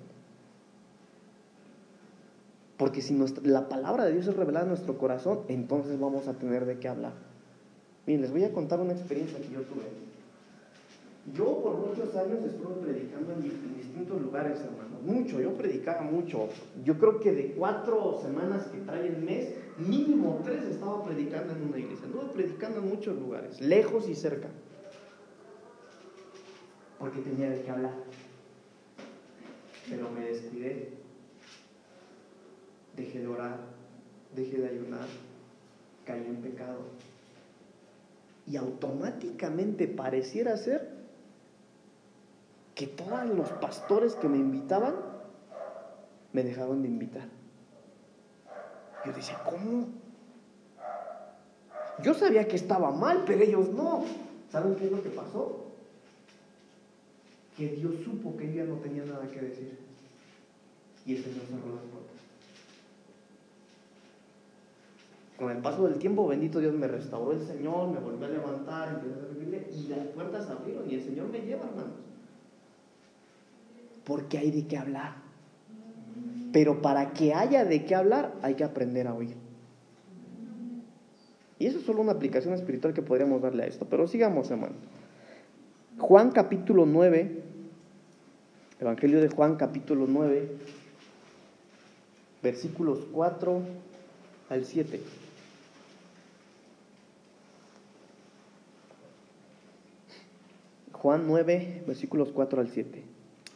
Porque si nuestra, la palabra de Dios es revelada en nuestro corazón, entonces vamos a tener de qué hablar. Miren, les voy a contar una experiencia que yo tuve. Yo por muchos años estuve predicando en distintos lugares, hermano. Mucho, yo predicaba mucho. Yo creo que de cuatro semanas que trae el mes, mínimo tres estaba predicando en una iglesia. Anduve predicando en muchos lugares, lejos y cerca. Porque tenía de qué hablar. Pero me descuidé. Dejé de orar, dejé de ayunar, caí en pecado. Y automáticamente pareciera ser que todos los pastores que me invitaban me dejaban de invitar. Yo decía, ¿cómo? Yo sabía que estaba mal, pero ellos no. ¿Saben qué es lo que pasó? Que Dios supo que ya no tenía nada que decir. Y el Señor cerró las puertas. Con el paso del tiempo, bendito Dios, me restauró el Señor, me volvió a levantar, y las puertas abrieron y el Señor me lleva, hermanos porque hay de qué hablar. Pero para que haya de qué hablar, hay que aprender a oír. Y eso es solo una aplicación espiritual que podríamos darle a esto. Pero sigamos, hermano. Juan capítulo 9, Evangelio de Juan capítulo 9, versículos 4 al 7. Juan 9, versículos 4 al 7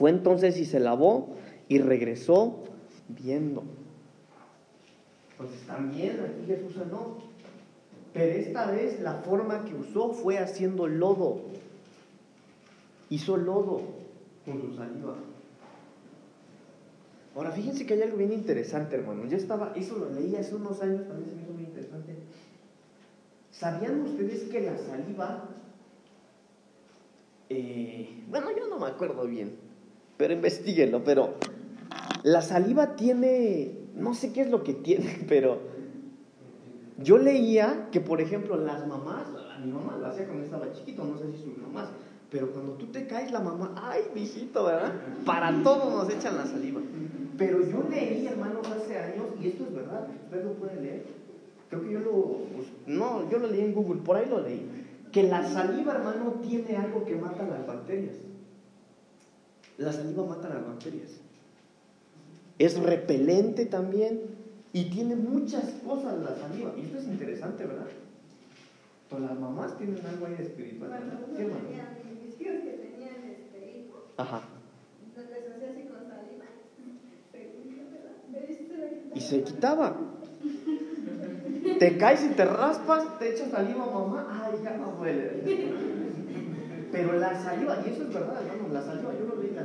Fue entonces y se lavó y regresó viendo. Entonces también aquí Jesús sanó. Pero esta vez la forma que usó fue haciendo lodo. Hizo lodo con su saliva. Ahora fíjense que hay algo bien interesante, hermano. Yo estaba, eso lo leí hace unos años, también se me hizo muy interesante. ¿Sabían ustedes que la saliva, eh, bueno, yo no me acuerdo bien, pero investiguenlo, pero la saliva tiene, no sé qué es lo que tiene, pero yo leía que, por ejemplo, las mamás, mi mamá lo hacía cuando estaba chiquito, no sé si sus mamás, pero cuando tú te caes, la mamá, ay, mijito, ¿verdad? Para todo nos echan la saliva. Pero yo leí, hermanos, hace años, y esto es verdad, usted lo puede leer. Creo que yo lo, pues, no, yo lo leí en Google, por ahí lo leí. Que la saliva, hermano, tiene algo que mata las bacterias. La saliva mata las bacterias. Es repelente también y tiene muchas cosas la saliva. Y esto es interesante, ¿verdad? Pero las mamás tienen algo ahí espiritual. ¿Qué mis que tenían este hijo, Ajá. entonces hacía así con saliva, y se quitaba. Te caes y te raspas, te echas saliva, mamá, ay, ya no duele. Pero la saliva, y eso es verdad, hermano, la saliva,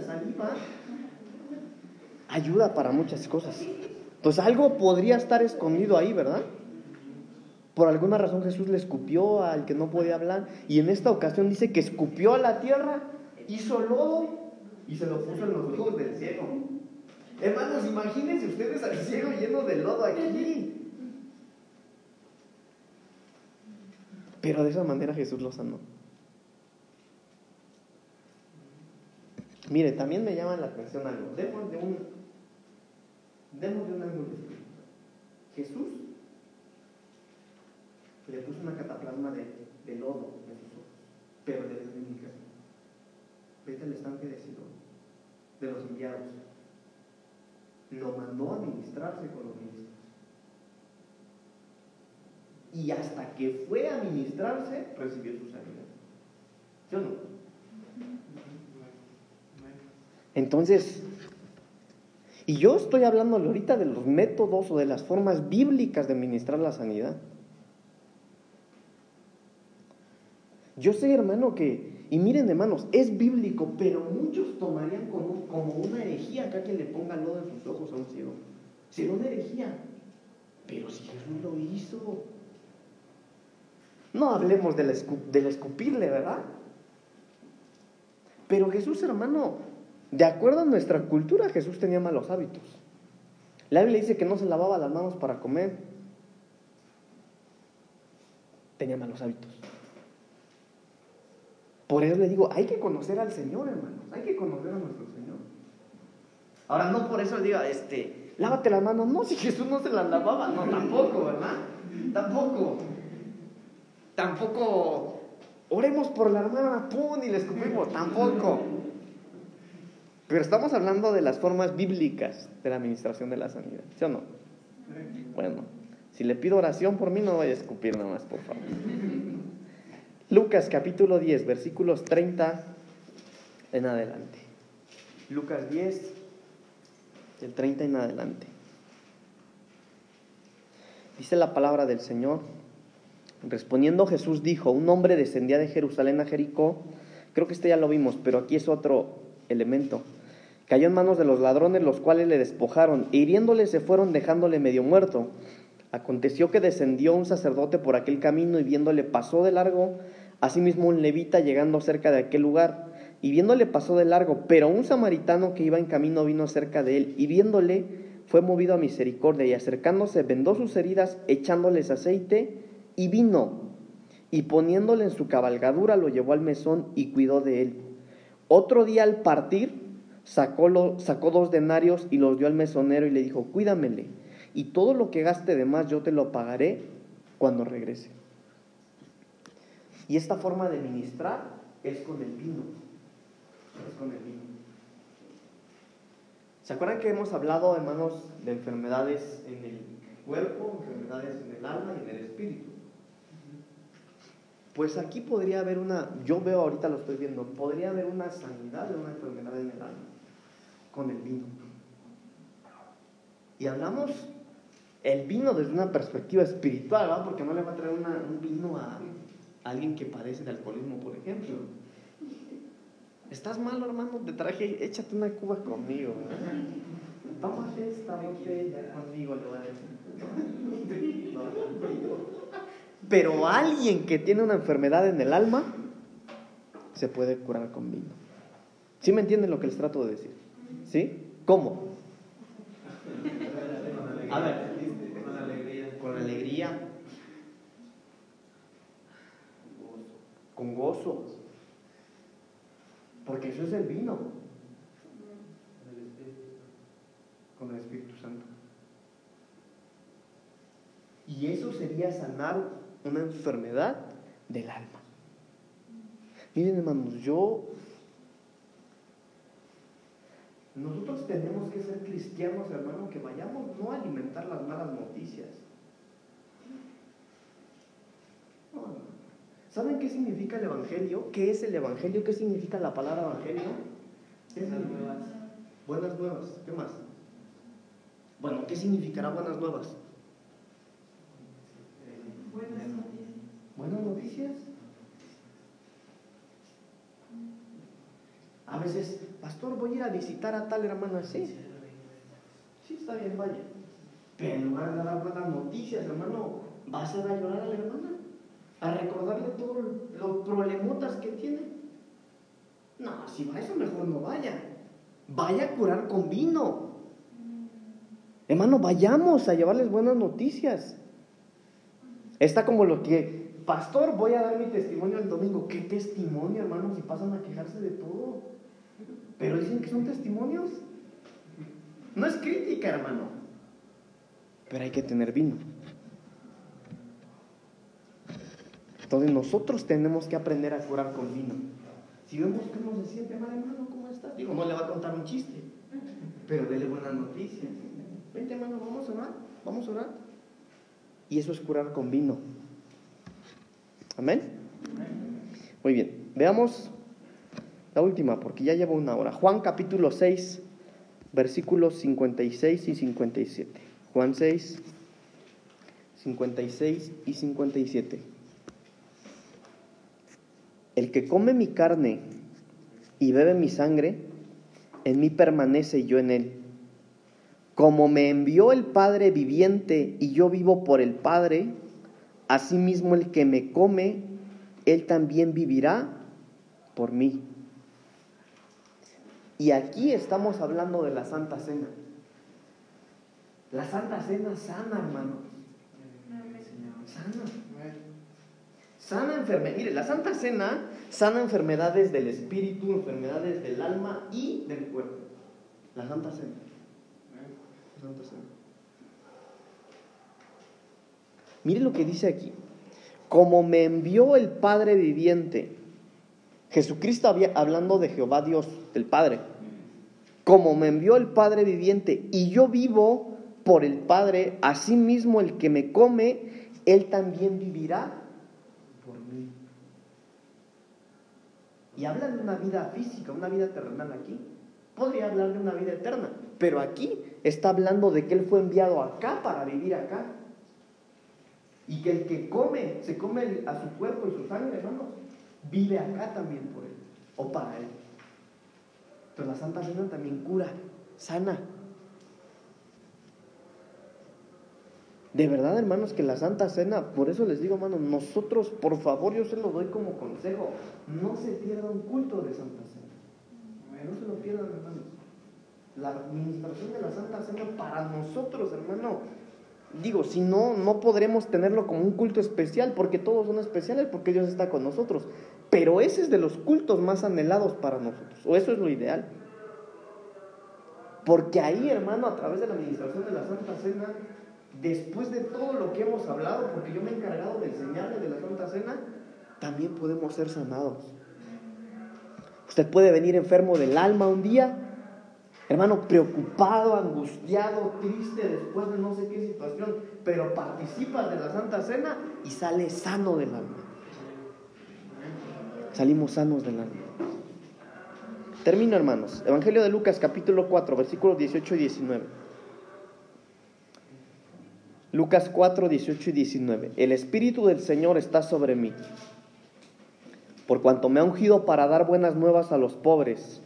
saliva ayuda para muchas cosas. Pues algo podría estar escondido ahí, ¿verdad? Por alguna razón Jesús le escupió al que no podía hablar y en esta ocasión dice que escupió a la tierra, hizo lodo y se lo puso en los ojos del ciego. Hermanos, imagínense ustedes al ciego lleno de lodo aquí. Pero de esa manera Jesús lo sanó. Mire, también me llama la atención algo. Demos de un, demos de un ángulo Jesús le puso una cataplasma de, de lodo en sus ojos, pero le dio una. Vete al estanque de Sidón, de los enviados. Lo mandó a ministrarse con los ministros. Y hasta que fue a ministrarse, recibió su sanidad. ¿Sí o no? Entonces, y yo estoy hablando ahorita de los métodos o de las formas bíblicas de ministrar la sanidad. Yo sé, hermano, que, y miren, hermanos, es bíblico, pero muchos tomarían como, como una herejía acá que le ponga lodo en sus ojos a un ciego. Sería una herejía. Pero si Jesús lo hizo. No hablemos del, del escupirle, ¿verdad? Pero Jesús, hermano, de acuerdo a nuestra cultura, Jesús tenía malos hábitos. La Biblia dice que no se lavaba las manos para comer. Tenía malos hábitos. Por eso le digo, hay que conocer al Señor, hermanos. Hay que conocer a nuestro Señor. Ahora, no por eso le diga, este, lávate las manos. No, si Jesús no se las lavaba. No, tampoco, ¿verdad? Tampoco. Tampoco. Oremos por la hermana, pum, y le escupimos. Tampoco. Pero estamos hablando de las formas bíblicas de la administración de la sanidad, ¿sí o no? Bueno, si le pido oración por mí, no vaya a escupir nada más, por favor. Lucas capítulo 10, versículos 30 en adelante. Lucas 10, del 30 en adelante. Dice la palabra del Señor. Respondiendo Jesús dijo, un hombre descendía de Jerusalén a Jericó. Creo que este ya lo vimos, pero aquí es otro elemento. Cayó en manos de los ladrones, los cuales le despojaron, e hiriéndole se fueron dejándole medio muerto. Aconteció que descendió un sacerdote por aquel camino y viéndole pasó de largo, asimismo un levita llegando cerca de aquel lugar, y viéndole pasó de largo, pero un samaritano que iba en camino vino cerca de él, y viéndole fue movido a misericordia, y acercándose vendó sus heridas, echándoles aceite, y vino, y poniéndole en su cabalgadura lo llevó al mesón y cuidó de él. Otro día al partir, sacó, sacó dos denarios y los dio al mesonero y le dijo, cuídamele, y todo lo que gaste de más yo te lo pagaré cuando regrese. Y esta forma de ministrar es con el vino. Es con el vino. ¿Se acuerdan que hemos hablado, hermanos, de enfermedades en el cuerpo, enfermedades en el alma y en el espíritu? Pues aquí podría haber una, yo veo ahorita lo estoy viendo, podría haber una sanidad de una enfermedad en el alma con el vino. Y hablamos el vino desde una perspectiva espiritual, ¿verdad? Porque no le va a traer un vino a, alguien que padece de alcoholismo, por ejemplo. ¿Estás mal, hermano? Te traje, échate una cuba conmigo. Tómate esta botella conmigo, le voy a decir. Pero alguien que tiene una enfermedad en el alma se puede curar con vino. ¿Sí me entienden lo que les trato de decir? ¿Sí? ¿Cómo? A ver, con alegría. Con alegría. Con gozo. Porque eso es el vino. Con el Espíritu Santo. Y eso sería sanar una enfermedad del alma. Miren hermanos, yo nosotros tenemos que ser cristianos, hermano, que vayamos no a alimentar las malas noticias. ¿Saben qué significa el Evangelio? ¿Qué es el Evangelio? ¿Qué significa la palabra Evangelio? Buenas nuevas. Buenas nuevas. ¿Qué más? Bueno, ¿qué significará buenas nuevas? Buenas noticias. Buenas noticias. A veces pastor, voy a ir a visitar a tal hermana, sí. Sí, está bien, vaya. Pero en lugar de dar buenas noticias, hermano, vas a llorar a la hermana, a recordarle todos los problemotas que tiene. No, si va eso, mejor no vaya. Vaya a curar con vino. Hermano, vayamos a llevarles buenas noticias. Está como lo que, pastor, voy a dar mi testimonio el domingo. ¿Qué testimonio, hermano, si pasan a quejarse de todo? Pero dicen que son testimonios. No es crítica, hermano. Pero hay que tener vino. Entonces nosotros tenemos que aprender a curar con vino. Si vemos que uno se siente mal, hermano, ¿cómo estás? Digo, no le va a contar un chiste, pero dele buenas noticias. Vente, hermano, vamos a orar, vamos a orar. Y eso es curar con vino. Amén. Muy bien, veamos la última, porque ya llevo una hora. Juan capítulo 6, versículos 56 y 57. Juan 6, 56 y 57. El que come mi carne y bebe mi sangre, en mí permanece y yo en él. Como me envió el Padre viviente y yo vivo por el Padre, asimismo el que me come, él también vivirá por mí. Y aquí estamos hablando de la Santa Cena. La Santa Cena sana, hermanos. Sana. Sana enfermedades. Mire, la Santa Cena sana enfermedades del espíritu, enfermedades del alma y del cuerpo. La Santa Cena. La Santa Cena. Mire lo que dice aquí. Como me envió el Padre viviente, Jesucristo había, hablando de Jehová Dios, el Padre. Como me envió el Padre viviente y yo vivo por el Padre, así mismo el que me come, él también vivirá por mí. Y habla de una vida física, una vida terrenal aquí. Podría hablar de una vida eterna, pero aquí está hablando de que Él fue enviado acá para vivir acá. Y que el que come, se come a su cuerpo y su sangre, hermanos, vive acá también por Él, o para Él. Pero la Santa Cena también cura, sana. De verdad, hermanos, que la Santa Cena, por eso les digo, hermanos, nosotros, por favor, yo se lo doy como consejo, no se pierda un culto de Santa Cena. No se lo pierdan, hermanos. La administración de la Santa Cena para nosotros, hermano, digo, si no, no podremos tenerlo como un culto especial, porque todos son especiales, porque Dios está con nosotros. Pero ese es de los cultos más anhelados para nosotros, o eso es lo ideal. Porque ahí, hermano, a través de la administración de la Santa Cena, después de todo lo que hemos hablado, porque yo me he encargado de enseñarles de la Santa Cena, también podemos ser sanados. Usted puede venir enfermo del alma un día, hermano, preocupado, angustiado, triste después de no sé qué situación, pero participa de la Santa Cena y sale sano del alma. Salimos sanos del alma. Termino, hermanos. Evangelio de Lucas, capítulo 4, versículos 18 y 19. Lucas 4, 18 y 19. El Espíritu del Señor está sobre mí, por cuanto me ha ungido para dar buenas nuevas a los pobres.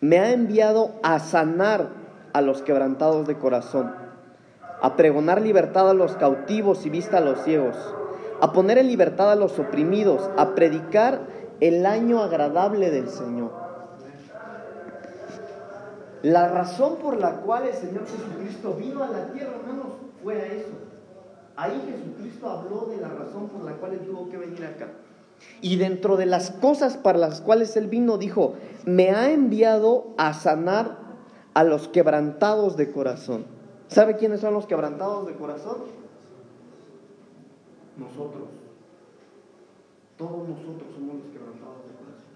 Me ha enviado a sanar a los quebrantados de corazón, a pregonar libertad a los cautivos y vista a los ciegos, a poner en libertad a los oprimidos, a predicar el año agradable del Señor. La razón por la cual el Señor Jesucristo vino a la tierra, hermanos, fue a eso. Ahí Jesucristo habló de la razón por la cual él tuvo que venir acá. Y dentro de las cosas para las cuales él vino, dijo, me ha enviado a sanar a los quebrantados de corazón. ¿Sabe quiénes son los quebrantados de corazón? Nosotros. Todos nosotros somos los quebrantados de corazón.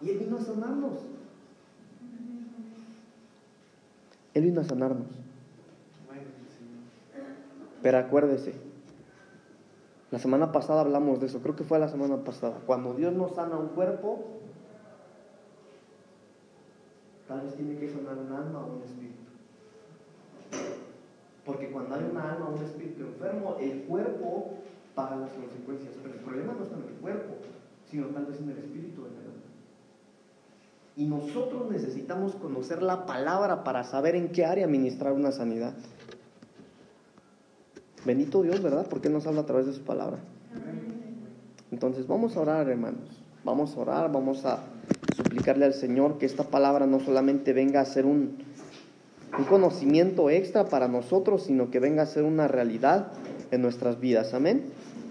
Y él vino a sanarnos. Él vino a sanarnos. Pero acuérdese, la semana pasada hablamos de eso, creo que fue la semana pasada. Cuando Dios nos sana un cuerpo, tal vez tiene que sanar un alma o un espíritu. Porque cuando hay una alma o un espíritu enfermo, el cuerpo paga las consecuencias. Pero el problema no está en el cuerpo, sino tal vez en el espíritu la alma. Y nosotros necesitamos conocer la palabra para saber en qué área ministrar una sanidad. Bendito Dios, ¿verdad? Porque nos habla a través de su palabra. Entonces vamos a orar, hermanos. Vamos a orar, vamos a suplicarle al Señor que esta palabra no solamente venga a ser un, un conocimiento extra para nosotros, sino que venga a ser una realidad en nuestras vidas. Amén.